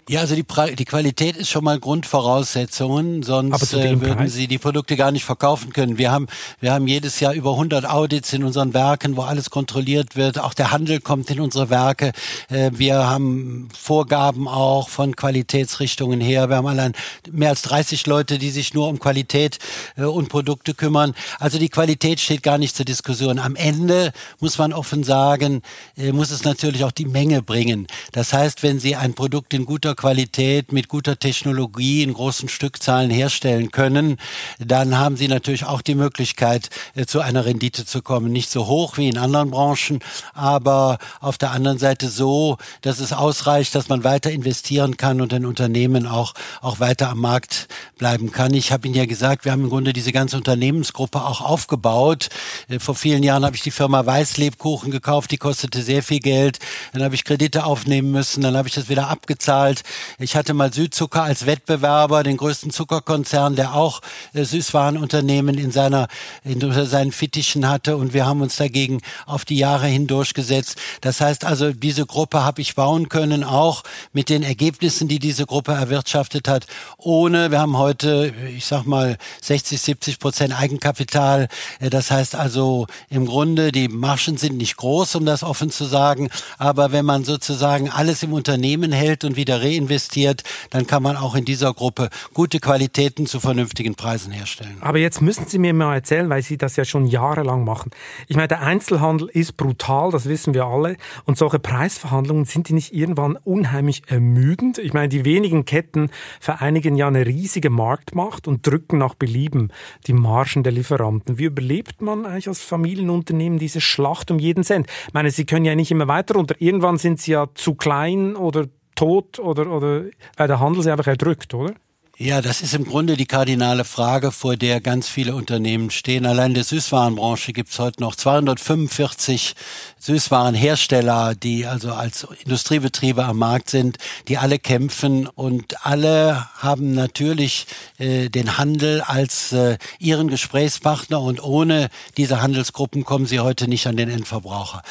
Ja, also die, die Qualität ist schon mal Grundvoraussetzungen, sonst äh, würden Preis? Sie die Produkte gar nicht verkaufen können. Wir haben, wir haben jedes Jahr über 100 Audits in unseren Werken, wo alles kontrolliert wird. Auch der Handel kommt in unsere Werke. Äh, wir haben Vorgaben auch von Qualitätsrichtungen her. Wir haben allein mehr als 30 Leute, die sich nur um Qualität äh, und Produkte kümmern. Also die Qualität steht gar nicht zur Diskussion. Am Ende muss man offen sagen, äh, muss es natürlich auch die Menge bringen. Das heißt, wenn Sie ein Produkt in guter Qualität mit guter Technologie in großen Stückzahlen herstellen können, dann haben sie natürlich auch die Möglichkeit, äh, zu einer Rendite zu kommen. Nicht so hoch wie in anderen Branchen, aber auf der anderen Seite so, dass es ausreicht, dass man weiter investieren kann und ein Unternehmen auch, auch weiter am Markt bleiben kann. Ich habe Ihnen ja gesagt, wir haben im Grunde diese ganze Unternehmensgruppe auch aufgebaut. Äh, vor vielen Jahren habe ich die Firma Weißlebkuchen gekauft, die kostete sehr viel Geld. Dann habe ich Kredite aufnehmen müssen, dann habe ich das wieder abgezahlt. Ich hatte mal Südzucker als Wettbewerber, den größten Zuckerkonzern, der auch äh, Süßwarenunternehmen in seiner in seinen Fittichen hatte und wir haben uns dagegen auf die Jahre hin durchgesetzt. Das heißt also, diese Gruppe habe ich bauen können, auch mit den Ergebnissen, die diese Gruppe erwirtschaftet hat, ohne, wir haben heute, ich sag mal, 60, 70 Prozent Eigenkapital. Äh, das heißt also, im Grunde, die Marschen sind nicht groß, um das offen zu sagen, aber wenn man sozusagen alles im Unternehmen hält und wieder reinvestiert, dann kann man auch in dieser Gruppe gute Qualitäten zu vernünftigen Preisen herstellen. Aber jetzt müssen Sie mir mal erzählen, weil Sie das ja schon jahrelang machen. Ich meine, der Einzelhandel ist brutal, das wissen wir alle. Und solche Preisverhandlungen, sind die nicht irgendwann unheimlich ermüdend? Ich meine, die wenigen Ketten vereinigen ja eine riesige Marktmacht und drücken nach Belieben die Margen der Lieferanten. Wie überlebt man eigentlich als Familienunternehmen diese Schlacht um jeden Cent? Ich meine, Sie können ja nicht immer weiter runter. Irgendwann sind Sie ja zu klein oder tot oder, oder weil der Handel sie einfach erdrückt, oder? Ja, das ist im Grunde die kardinale Frage, vor der ganz viele Unternehmen stehen. Allein der Süßwarenbranche gibt es heute noch 245 Süßwarenhersteller, die also als Industriebetriebe am Markt sind, die alle kämpfen und alle haben natürlich äh, den Handel als äh, ihren Gesprächspartner und ohne diese Handelsgruppen kommen sie heute nicht an den Endverbraucher.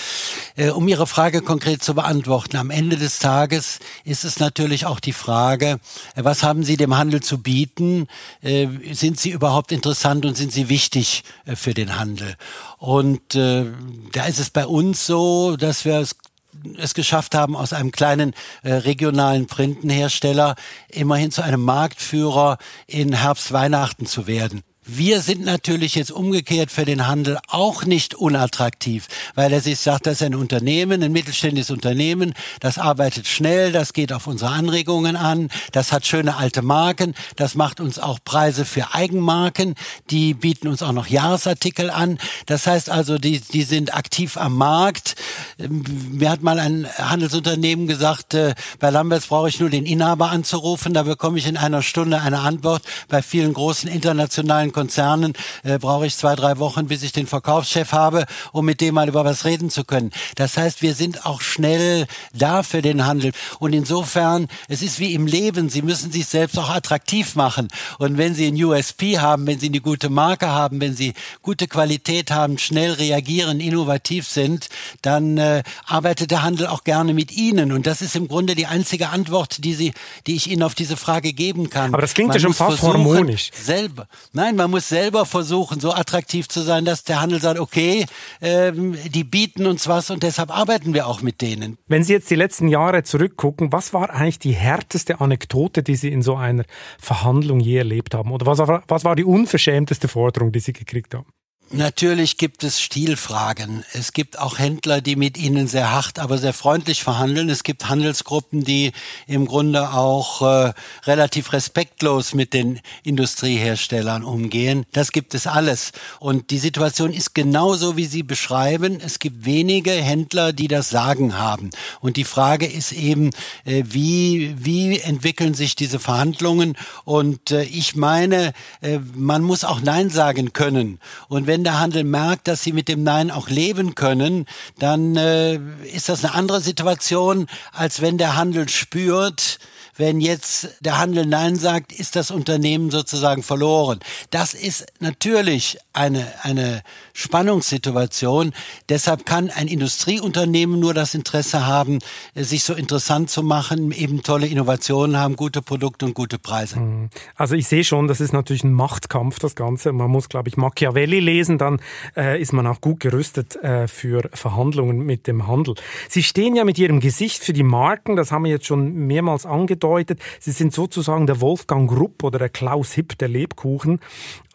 Äh, um Ihre Frage konkret zu beantworten, am Ende des Tages ist es natürlich auch die Frage, äh, was haben Sie dem Handel Handel zu bieten? Äh, sind sie überhaupt interessant und sind sie wichtig äh, für den Handel? Und äh, da ist es bei uns so, dass wir es es geschafft haben, aus einem kleinen äh, regionalen Printenhersteller immerhin zu einem Marktführer in Herbst Weihnachten zu werden. Wir sind natürlich jetzt umgekehrt für den Handel auch nicht unattraktiv, weil er sich sagt, das ist ein Unternehmen, ein mittelständisches Unternehmen, das arbeitet schnell, das geht auf unsere Anregungen an, das hat schöne alte Marken, das macht uns auch Preise für Eigenmarken, die bieten uns auch noch Jahresartikel an. Das heißt also, die, die sind aktiv am Markt. Ähm, mir hat mal ein Handelsunternehmen gesagt, äh, bei Lamberts brauche ich nur den Inhaber anzurufen, da bekomme ich in einer Stunde eine Antwort. Bei vielen großen internationalen Konzernen äh, brauche ich zwei, drei Wochen, bis ich den Verkaufschef habe, um mit dem mal über was reden zu können. Das heißt, wir sind auch schnell da für den Handel. Und insofern, es ist wie im Leben, Sie müssen sich selbst auch attraktiv machen. Und wenn Sie ein USP haben, wenn Sie eine gute Marke haben, wenn Sie gute Qualität haben, schnell reagieren, innovativ sind, dann äh, arbeitet der Handel auch gerne mit Ihnen. Und das ist im Grunde die einzige Antwort, die Sie, die ich Ihnen auf diese Frage geben kann. Aber das klingt man ja schon fast harmonisch. Selber. Nein, man man muss selber versuchen, so attraktiv zu sein, dass der Handel sagt, okay, ähm, die bieten uns was und deshalb arbeiten wir auch mit denen. Wenn Sie jetzt die letzten Jahre zurückgucken, was war eigentlich die härteste Anekdote, die Sie in so einer Verhandlung je erlebt haben? Oder was was war die unverschämteste Forderung, die Sie gekriegt haben? Natürlich gibt es Stilfragen. Es gibt auch Händler, die mit ihnen sehr hart, aber sehr freundlich verhandeln. Es gibt Handelsgruppen, die im Grunde auch äh, relativ respektlos mit den Industrieherstellern umgehen. Das gibt es alles. Und die Situation ist genauso, wie Sie beschreiben. Es gibt wenige Händler, die das Sagen haben. Und die Frage ist eben, äh, wie, wie entwickeln sich diese Verhandlungen? Und äh, ich meine, äh, man muss auch Nein sagen können. Und wenn wenn der Handel merkt, dass sie mit dem Nein auch leben können, dann äh, ist das eine andere Situation, als wenn der Handel spürt, wenn jetzt der Handel Nein sagt, ist das Unternehmen sozusagen verloren. Das ist natürlich eine, eine Spannungssituation. Deshalb kann ein Industrieunternehmen nur das Interesse haben, äh, sich so interessant zu machen, eben tolle Innovationen haben, gute Produkte und gute Preise. Mhm. Also ich sehe schon, das ist natürlich ein Machtkampf, das Ganze. Man muss, glaube ich, Machiavelli lesen, dann äh, ist man auch gut gerüstet äh, für Verhandlungen mit dem Handel. Sie stehen ja mit Ihrem Gesicht für die Marken, das haben wir jetzt schon mehrmals angedeutet. Sie sind sozusagen der Wolfgang Grupp oder der Klaus Hipp der Lebkuchen.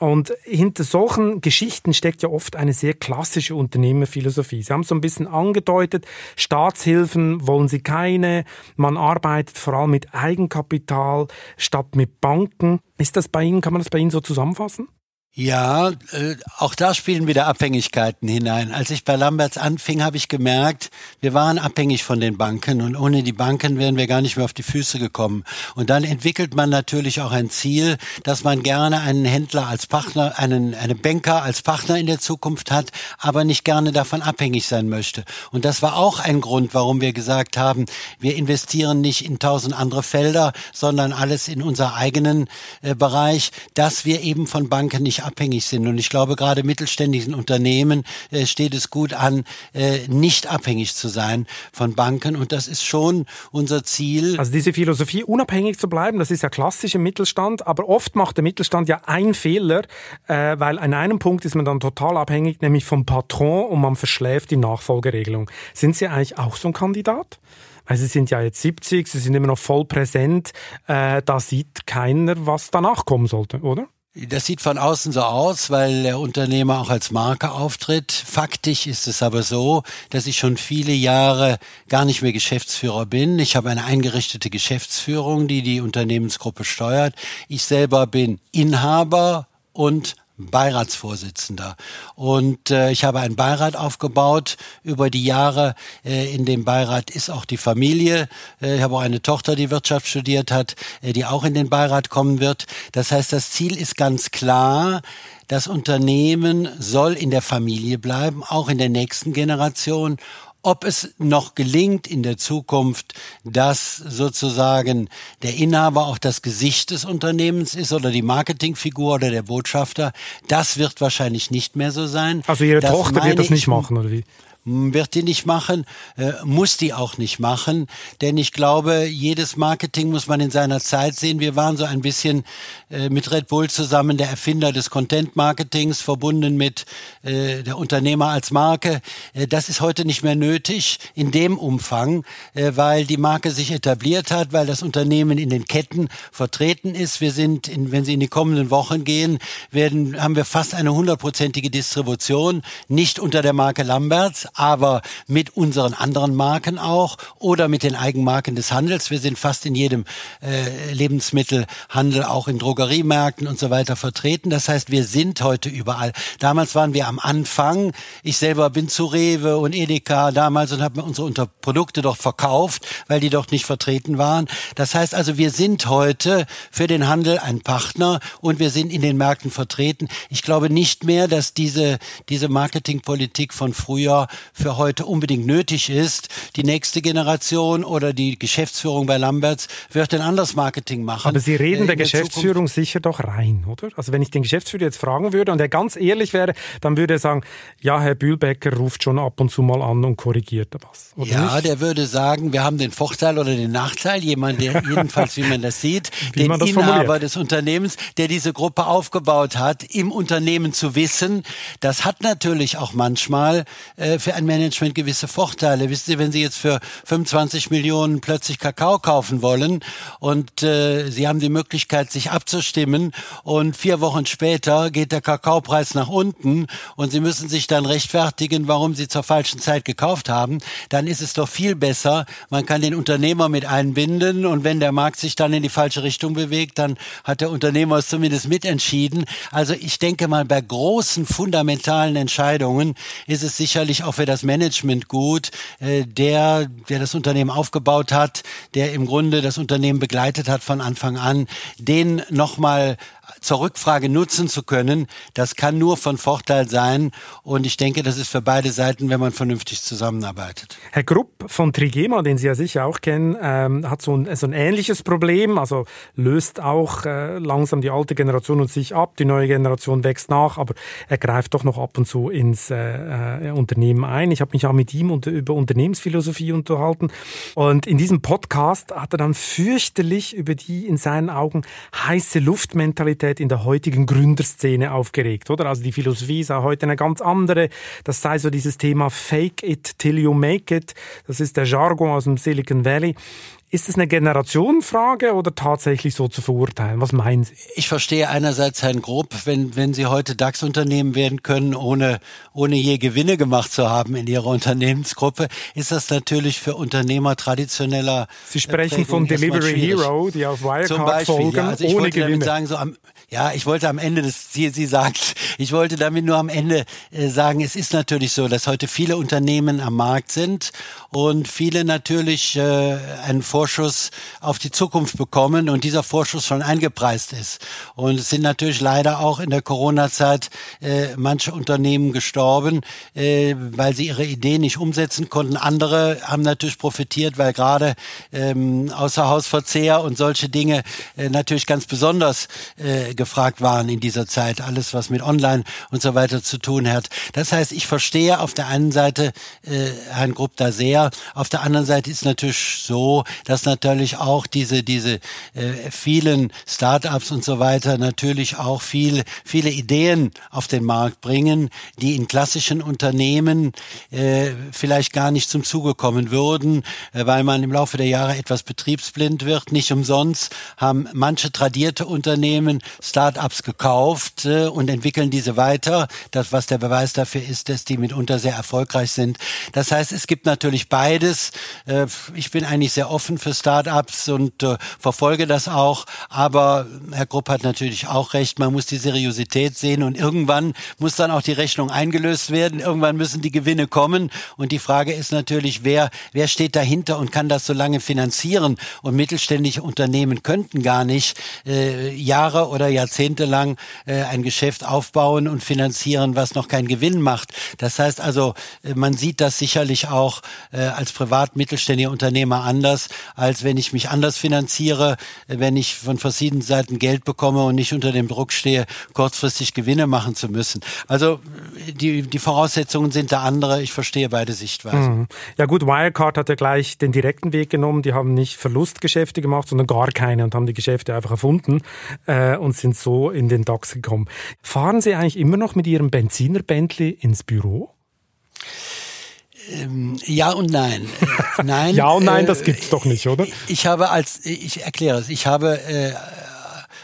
Und hinter solchen Geschichten steckt ja oft eine sehr klassische Unternehmerphilosophie. Sie haben es so ein bisschen angedeutet, Staatshilfen wollen Sie keine, man arbeitet vor allem mit Eigenkapital statt mit Banken. Ist das bei Ihnen, kann man das bei Ihnen so zusammenfassen? Ja, äh, auch da spielen wieder Abhängigkeiten hinein. Als ich bei Lamberts anfing, habe ich gemerkt, wir waren abhängig von den Banken und ohne die Banken wären wir gar nicht mehr auf die Füße gekommen. Und dann entwickelt man natürlich auch ein Ziel, dass man gerne einen Händler als Partner, einen, einen Banker als Partner in der Zukunft hat, aber nicht gerne davon abhängig sein möchte. Und das war auch ein Grund, warum wir gesagt haben, wir investieren nicht in tausend andere Felder, sondern alles in unser eigenen äh, Bereich, dass wir eben von Banken nicht abhängig sind. Und ich glaube, gerade mittelständischen Unternehmen äh, steht es gut an, äh, nicht abhängig zu sein von Banken. Und das ist schon unser Ziel. Also diese Philosophie, unabhängig zu bleiben, das ist ja klassisch im Mittelstand. Aber oft macht der Mittelstand ja einen Fehler, äh, weil an einem Punkt ist man dann total abhängig, nämlich vom Patron und man verschläft die Nachfolgeregelung. Sind Sie eigentlich auch so ein Kandidat? Weil Sie sind ja jetzt 70, Sie sind immer noch voll präsent. Äh, da sieht keiner, was danach kommen sollte, oder? Das sieht von außen so aus, weil der Unternehmer auch als Marke auftritt. Faktisch ist es aber so, dass ich schon viele Jahre gar nicht mehr Geschäftsführer bin. Ich habe eine eingerichtete Geschäftsführung, die die Unternehmensgruppe steuert. Ich selber bin Inhaber und Beiratsvorsitzender. Und äh, ich habe einen Beirat aufgebaut über die Jahre. Äh, in dem Beirat ist auch die Familie. Äh, ich habe auch eine Tochter, die Wirtschaft studiert hat, äh, die auch in den Beirat kommen wird. Das heißt, das Ziel ist ganz klar. Das Unternehmen soll in der Familie bleiben, auch in der nächsten Generation ob es noch gelingt in der Zukunft, dass sozusagen der Inhaber auch das Gesicht des Unternehmens ist oder die Marketingfigur oder der Botschafter, das wird wahrscheinlich nicht mehr so sein. Also Ihre das Tochter wird das nicht machen, oder wie? Wird die nicht machen, äh, muss die auch nicht machen, denn ich glaube, jedes Marketing muss man in seiner Zeit sehen. Wir waren so ein bisschen äh, mit Red Bull zusammen der Erfinder des Content Marketings, verbunden mit äh, der Unternehmer als Marke. Äh, das ist heute nicht mehr nötig in dem Umfang, äh, weil die Marke sich etabliert hat, weil das Unternehmen in den Ketten vertreten ist. Wir sind, in, wenn Sie in die kommenden Wochen gehen, werden, haben wir fast eine hundertprozentige Distribution, nicht unter der Marke Lamberts, aber mit unseren anderen Marken auch oder mit den Eigenmarken des Handels. Wir sind fast in jedem äh, Lebensmittelhandel, auch in Drogeriemärkten und so weiter vertreten. Das heißt, wir sind heute überall. Damals waren wir am Anfang. Ich selber bin zu Rewe und Edeka damals und habe unsere Produkte doch verkauft, weil die doch nicht vertreten waren. Das heißt also, wir sind heute für den Handel ein Partner und wir sind in den Märkten vertreten. Ich glaube nicht mehr, dass diese, diese Marketingpolitik von früher für heute unbedingt nötig ist. Die nächste Generation oder die Geschäftsführung bei Lamberts wird ein anderes Marketing machen. Aber Sie reden äh, der, der Geschäftsführung Zukunft. sicher doch rein, oder? Also wenn ich den Geschäftsführer jetzt fragen würde und er ganz ehrlich wäre, dann würde er sagen, ja, Herr Bühlbecker ruft schon ab und zu mal an und korrigiert was. Oder ja, nicht? der würde sagen, wir haben den Vorteil oder den Nachteil, jemand, der jedenfalls, wie man das sieht, den das Inhaber formuliert. des Unternehmens, der diese Gruppe aufgebaut hat, im Unternehmen zu wissen, das hat natürlich auch manchmal äh, für ein Management gewisse Vorteile. Wissen Sie, wenn Sie jetzt für 25 Millionen plötzlich Kakao kaufen wollen und äh, Sie haben die Möglichkeit, sich abzustimmen und vier Wochen später geht der Kakaopreis nach unten und Sie müssen sich dann rechtfertigen, warum Sie zur falschen Zeit gekauft haben, dann ist es doch viel besser. Man kann den Unternehmer mit einbinden und wenn der Markt sich dann in die falsche Richtung bewegt, dann hat der Unternehmer es zumindest mitentschieden. Also ich denke mal, bei großen fundamentalen Entscheidungen ist es sicherlich auch für das Management gut, äh, der, der das Unternehmen aufgebaut hat, der im Grunde das Unternehmen begleitet hat von Anfang an, den nochmal zur Rückfrage nutzen zu können, das kann nur von Vorteil sein. Und ich denke, das ist für beide Seiten, wenn man vernünftig zusammenarbeitet. Herr Grupp von Trigema, den Sie ja sicher auch kennen, ähm, hat so ein, so ein ähnliches Problem, also löst auch äh, langsam die alte Generation und sich ab, die neue Generation wächst nach, aber er greift doch noch ab und zu ins äh, äh, Unternehmen ein. Ich habe mich auch mit ihm unter, über Unternehmensphilosophie unterhalten und in diesem Podcast hat er dann fürchterlich über die in seinen Augen heiße Luftmentalität in der heutigen Gründerszene aufgeregt, oder? Also die Philosophie sei heute eine ganz andere. Das sei so dieses Thema Fake it till you make it. Das ist der Jargon aus dem Silicon Valley. Ist es eine Generationenfrage oder tatsächlich so zu verurteilen? Was meinen Sie? Ich verstehe einerseits Herrn Grob, wenn, wenn Sie heute DAX-Unternehmen werden können, ohne, ohne je Gewinne gemacht zu haben in Ihrer Unternehmensgruppe, ist das natürlich für Unternehmer traditioneller. Sie sprechen von Delivery Hero, die auf Wirecard Zum Beispiel, folgen, ja, also ich ohne wollte Gewinne. Damit sagen, so am, ja, ich wollte am Ende des, Sie, Sie sagt, ich wollte damit nur am Ende äh, sagen, es ist natürlich so, dass heute viele Unternehmen am Markt sind und viele natürlich äh, einen Vor Vorschuss auf die Zukunft bekommen und dieser Vorschuss schon eingepreist ist. Und es sind natürlich leider auch in der Corona-Zeit äh, manche Unternehmen gestorben, äh, weil sie ihre Ideen nicht umsetzen konnten. Andere haben natürlich profitiert, weil gerade ähm, Außerhausverzehr und solche Dinge äh, natürlich ganz besonders äh, gefragt waren in dieser Zeit. Alles, was mit Online und so weiter zu tun hat. Das heißt, ich verstehe auf der einen Seite äh, Herrn Grupp da sehr. Auf der anderen Seite ist natürlich so, dass natürlich auch diese, diese äh, vielen Startups und so weiter natürlich auch viel, viele Ideen auf den Markt bringen, die in klassischen Unternehmen äh, vielleicht gar nicht zum Zuge kommen würden, äh, weil man im Laufe der Jahre etwas betriebsblind wird. Nicht umsonst haben manche tradierte Unternehmen Startups gekauft äh, und entwickeln diese weiter. Das, was der Beweis dafür ist, dass die mitunter sehr erfolgreich sind. Das heißt, es gibt natürlich beides. Äh, ich bin eigentlich sehr offen für Startups und äh, verfolge das auch. Aber Herr Grupp hat natürlich auch recht. Man muss die Seriosität sehen und irgendwann muss dann auch die Rechnung eingelöst werden. Irgendwann müssen die Gewinne kommen. Und die Frage ist natürlich, wer, wer steht dahinter und kann das so lange finanzieren? Und mittelständische Unternehmen könnten gar nicht äh, Jahre oder Jahrzehnte lang äh, ein Geschäft aufbauen und finanzieren, was noch keinen Gewinn macht. Das heißt also, äh, man sieht das sicherlich auch äh, als privat mittelständiger Unternehmer anders, als wenn ich mich anders finanziere, wenn ich von verschiedenen Seiten Geld bekomme und nicht unter dem Druck stehe, kurzfristig Gewinne machen zu müssen. Also die, die Voraussetzungen sind da andere. Ich verstehe beide Sichtweisen. Mhm. Ja gut, Wirecard hat ja gleich den direkten Weg genommen. Die haben nicht Verlustgeschäfte gemacht, sondern gar keine und haben die Geschäfte einfach erfunden äh, und sind so in den DAX gekommen. Fahren Sie eigentlich immer noch mit Ihrem Benziner Bentley ins Büro? Ähm, ja und nein. Äh, nein. ja und nein, äh, das gibt's doch nicht, oder? Ich habe als, ich erkläre es, ich habe äh,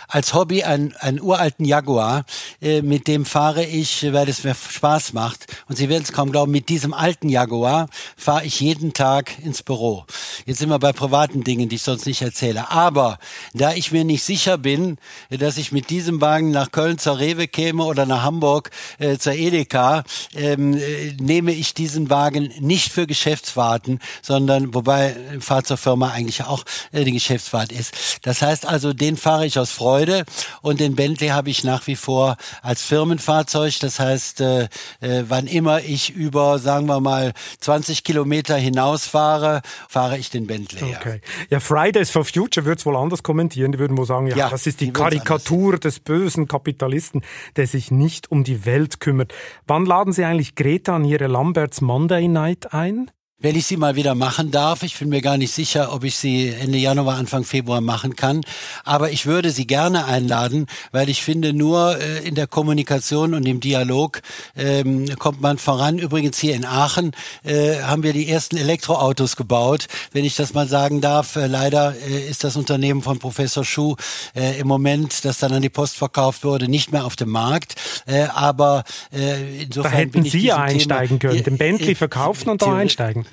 als Hobby einen, einen uralten Jaguar, äh, mit dem fahre ich, weil es mir Spaß macht. Und Sie werden es kaum glauben, mit diesem alten Jaguar fahre ich jeden Tag ins Büro. Jetzt sind wir bei privaten Dingen, die ich sonst nicht erzähle. Aber da ich mir nicht sicher bin, dass ich mit diesem Wagen nach Köln zur Rewe käme oder nach Hamburg äh, zur Edeka, ähm, äh, nehme ich diesen Wagen nicht für Geschäftsfahrten, sondern wobei Fahrzeugfirma eigentlich auch äh, die Geschäftsfahrt ist. Das heißt also, den fahre ich aus Freude Freude. Und den Bentley habe ich nach wie vor als Firmenfahrzeug. Das heißt, äh, äh, wann immer ich über, sagen wir mal, 20 Kilometer hinausfahre, fahre ich den Bentley. Okay. Ja, Fridays for Future würde es wohl anders kommentieren. Die würden wohl sagen, ja, ja das ist die, die Karikatur des bösen Kapitalisten, der sich nicht um die Welt kümmert. Wann laden Sie eigentlich Greta an Ihre Lamberts Monday Night ein? Wenn ich sie mal wieder machen darf. Ich bin mir gar nicht sicher, ob ich sie Ende Januar, Anfang Februar machen kann. Aber ich würde sie gerne einladen, weil ich finde, nur äh, in der Kommunikation und im Dialog ähm, kommt man voran. Übrigens hier in Aachen äh, haben wir die ersten Elektroautos gebaut. Wenn ich das mal sagen darf, äh, leider äh, ist das Unternehmen von Professor Schuh äh, im Moment, das dann an die Post verkauft wurde, nicht mehr auf dem Markt. Äh, aber äh, insofern da hätten Sie einsteigen Thema, können, den Bentley verkaufen und da einsteigen.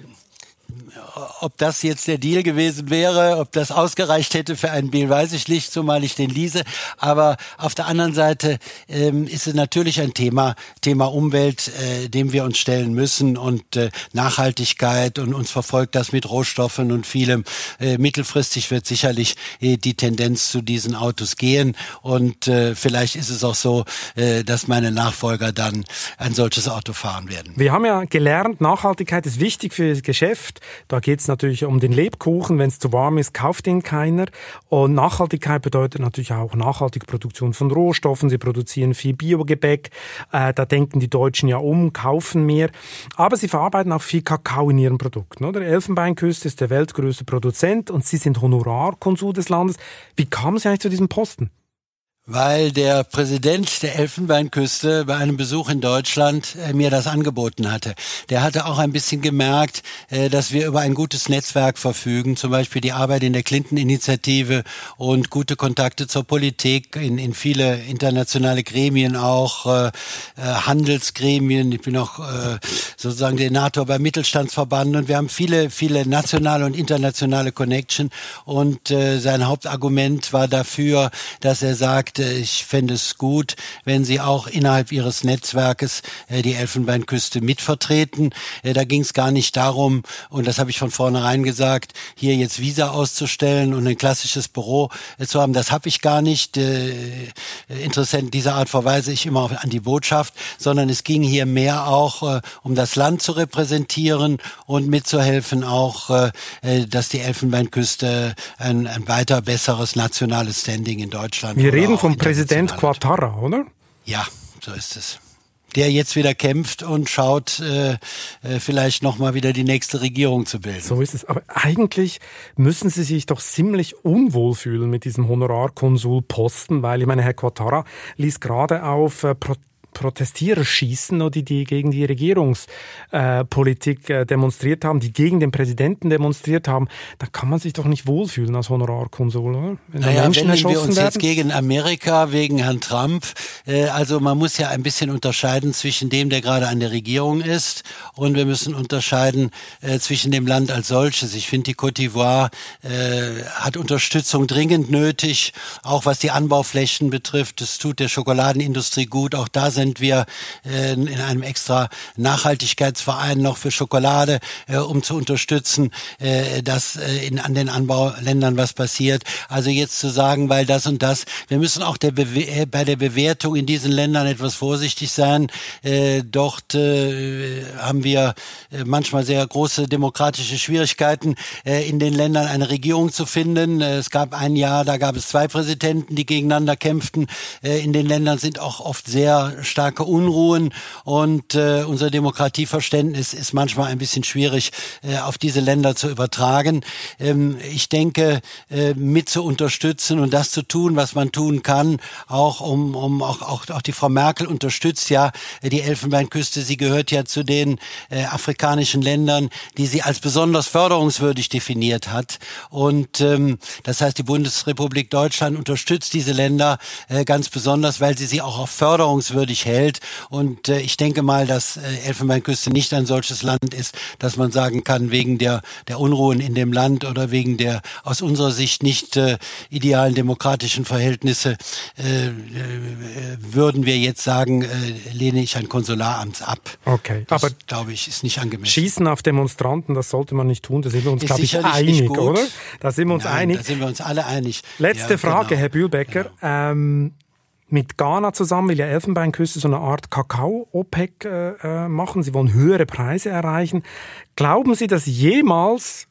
Ob das jetzt der Deal gewesen wäre, ob das ausgereicht hätte für einen Deal, weiß ich nicht, zumal ich den lese. Aber auf der anderen Seite ähm, ist es natürlich ein Thema, Thema Umwelt, äh, dem wir uns stellen müssen und äh, Nachhaltigkeit und uns verfolgt das mit Rohstoffen und vielem. Äh, mittelfristig wird sicherlich äh, die Tendenz zu diesen Autos gehen und äh, vielleicht ist es auch so, äh, dass meine Nachfolger dann ein solches Auto fahren werden. Wir haben ja gelernt, Nachhaltigkeit ist wichtig für das Geschäft. Da geht es natürlich um den Lebkuchen. Wenn es zu warm ist, kauft ihn keiner. Und Nachhaltigkeit bedeutet natürlich auch nachhaltige Produktion von Rohstoffen. Sie produzieren viel Biogebäck. Äh, da denken die Deutschen ja um, kaufen mehr. Aber sie verarbeiten auch viel Kakao in ihren Produkten. Oder? Elfenbeinküste ist der weltgrößte Produzent und sie sind Honorarkonsul des Landes. Wie kamen Sie eigentlich zu diesem Posten? Weil der Präsident der Elfenbeinküste bei einem Besuch in Deutschland äh, mir das angeboten hatte. Der hatte auch ein bisschen gemerkt, äh, dass wir über ein gutes Netzwerk verfügen, zum Beispiel die Arbeit in der Clinton-Initiative und gute Kontakte zur Politik, in, in viele internationale Gremien auch, äh, äh Handelsgremien. Ich bin auch äh, sozusagen Senator beim Mittelstandsverband und wir haben viele, viele nationale und internationale Connection und äh, sein Hauptargument war dafür, dass er sagt, sagte, ich fände es gut, wenn Sie auch innerhalb Ihres Netzwerkes äh, die Elfenbeinküste mitvertreten. Äh, da ging es gar nicht darum, und das habe ich von vornherein gesagt, hier jetzt Visa auszustellen und ein klassisches Büro äh, zu haben. Das habe ich gar nicht. Interessant, dieser Art verweise ich immer an die Botschaft, sondern es ging hier mehr auch um das Land zu repräsentieren und mitzuhelfen auch, dass die Elfenbeinküste ein, ein weiter besseres nationales Standing in Deutschland. Wir reden vom Präsident Quattara, oder? Ja, so ist es der jetzt wieder kämpft und schaut, äh, äh, vielleicht nochmal wieder die nächste Regierung zu bilden. So ist es. Aber eigentlich müssen Sie sich doch ziemlich unwohl fühlen mit diesem Honorarkonsulposten, weil ich meine, Herr Quattara ließ gerade auf äh, Protestierer schießen, oder die, die gegen die Regierungspolitik äh, demonstriert haben, die gegen den Präsidenten demonstriert haben, da kann man sich doch nicht wohlfühlen als Honorarkonsul, oder? Wenn naja, Menschen wenden wir uns werden? jetzt gegen Amerika wegen Herrn Trump. Äh, also man muss ja ein bisschen unterscheiden zwischen dem, der gerade an der Regierung ist, und wir müssen unterscheiden äh, zwischen dem Land als solches. Ich finde, die Côte d'Ivoire äh, hat Unterstützung dringend nötig, auch was die Anbauflächen betrifft. Das tut der Schokoladenindustrie gut. Auch da sind sind wir äh, in einem extra Nachhaltigkeitsverein noch für Schokolade, äh, um zu unterstützen, äh, dass in, an den Anbauländern was passiert. Also jetzt zu sagen, weil das und das, wir müssen auch der bei der Bewertung in diesen Ländern etwas vorsichtig sein. Dort haben wir manchmal sehr große demokratische Schwierigkeiten, in den Ländern eine Regierung zu finden. Es gab ein Jahr, da gab es zwei Präsidenten, die gegeneinander kämpften. In den Ländern sind auch oft sehr starke Unruhen und äh, unser Demokratieverständnis ist manchmal ein bisschen schwierig äh, auf diese Länder zu übertragen. Ähm, ich denke, äh, mit zu unterstützen und das zu tun, was man tun kann, auch um, um auch, auch, auch die Frau Merkel unterstützt ja die Elfenbeinküste. Sie gehört ja zu den äh, afrikanischen Ländern, die sie als besonders förderungswürdig definiert hat. Und ähm, das heißt, die Bundesrepublik Deutschland unterstützt diese Länder äh, ganz besonders, weil sie sie auch auf förderungswürdig sich hält. Und äh, ich denke mal, dass äh, Elfenbeinküste nicht ein solches Land ist, dass man sagen kann, wegen der, der Unruhen in dem Land oder wegen der aus unserer Sicht nicht äh, idealen demokratischen Verhältnisse äh, äh, würden wir jetzt sagen, äh, lehne ich ein Konsularamts ab. Okay, das, aber glaube ich, ist nicht angemessen. Schießen auf Demonstranten, das sollte man nicht tun. Da sind wir uns, glaube ich, einig, oder? Da sind wir uns Nein, einig. Da sind wir uns alle einig. Letzte ja, Frage, genau. Herr Bühlbecker. Genau. Ähm, mit Ghana zusammen will ja Elfenbeinküste so eine Art Kakao-OPEC äh, äh, machen. Sie wollen höhere Preise erreichen. Glauben Sie, dass jemals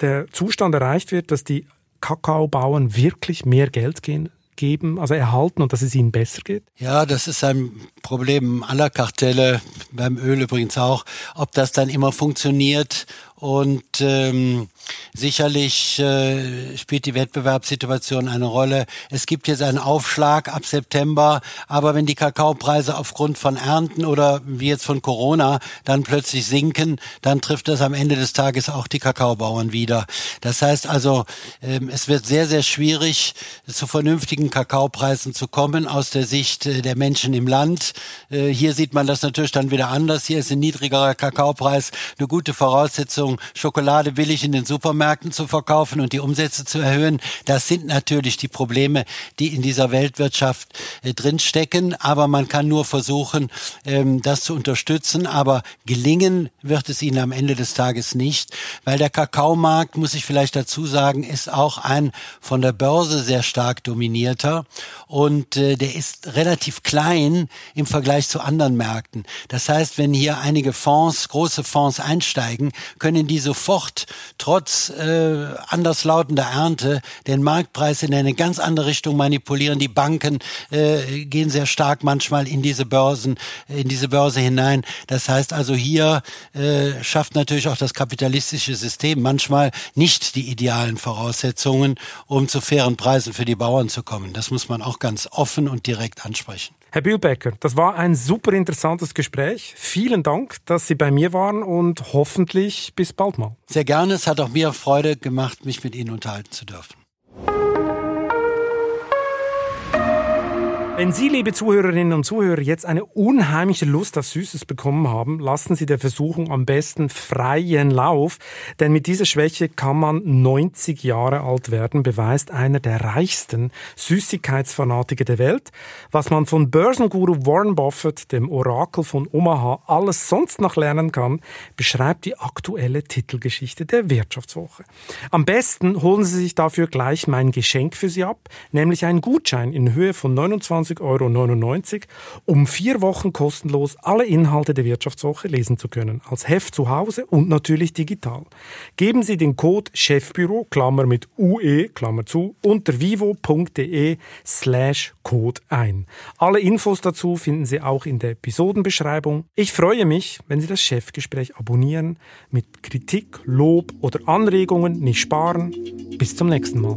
der Zustand erreicht wird, dass die Kakaobauern wirklich mehr Geld gehen, geben, also erhalten und dass es ihnen besser geht? Ja, das ist ein Problem aller Kartelle, beim Öl übrigens auch, ob das dann immer funktioniert und ähm, sicherlich äh, spielt die Wettbewerbssituation eine Rolle. Es gibt jetzt einen Aufschlag ab September, aber wenn die Kakaopreise aufgrund von Ernten oder wie jetzt von Corona dann plötzlich sinken, dann trifft das am Ende des Tages auch die Kakaobauern wieder. Das heißt also, ähm, es wird sehr, sehr schwierig, zu vernünftigen Kakaopreisen zu kommen aus der Sicht äh, der Menschen im Land. Äh, hier sieht man das natürlich dann wieder anders. Hier ist ein niedrigerer Kakaopreis eine gute Voraussetzung Zielsetzung, Schokolade billig in den Supermärkten zu verkaufen und die Umsätze zu erhöhen. Das sind natürlich die Probleme, die in dieser Weltwirtschaft äh, drinstecken. Aber man kann nur versuchen, ähm, das zu unterstützen. Aber gelingen wird es ihnen am Ende des Tages nicht, weil der Kakaomarkt, muss ich vielleicht dazu sagen, ist auch ein von der Börse sehr stark dominierter und äh, der ist relativ klein im Vergleich zu anderen Märkten. Das heißt, wenn hier einige Fonds, große Fonds einsteigen, können die sofort trotz äh, anderslautender Ernte den Marktpreis in eine ganz andere Richtung manipulieren. Die Banken äh, gehen sehr stark manchmal in diese Börsen, in diese Börse hinein. Das heißt also hier äh, schafft natürlich auch das kapitalistische System manchmal nicht die idealen Voraussetzungen, um zu fairen Preisen für die Bauern zu kommen. Das muss man auch ganz offen und direkt ansprechen. Herr Bühlbecker, das war ein super interessantes Gespräch. Vielen Dank, dass Sie bei mir waren und hoffentlich bis bald mal. Sehr gerne. Es hat auch mir Freude gemacht, mich mit Ihnen unterhalten zu dürfen. Wenn Sie, liebe Zuhörerinnen und Zuhörer, jetzt eine unheimliche Lust auf Süßes bekommen haben, lassen Sie der Versuchung am besten freien Lauf, denn mit dieser Schwäche kann man 90 Jahre alt werden, beweist einer der reichsten Süßigkeitsfanatiker der Welt. Was man von Börsenguru Warren Buffett, dem Orakel von Omaha, alles sonst noch lernen kann, beschreibt die aktuelle Titelgeschichte der Wirtschaftswoche. Am besten holen Sie sich dafür gleich mein Geschenk für Sie ab, nämlich einen Gutschein in Höhe von 29 29,99 Euro, um vier Wochen kostenlos alle Inhalte der Wirtschaftswoche lesen zu können. Als Heft zu Hause und natürlich digital. Geben Sie den Code Chefbüro, Klammer mit UE, Klammer zu, unter vivo.de slash Code ein. Alle Infos dazu finden Sie auch in der Episodenbeschreibung. Ich freue mich, wenn Sie das Chefgespräch abonnieren, mit Kritik, Lob oder Anregungen nicht sparen. Bis zum nächsten Mal.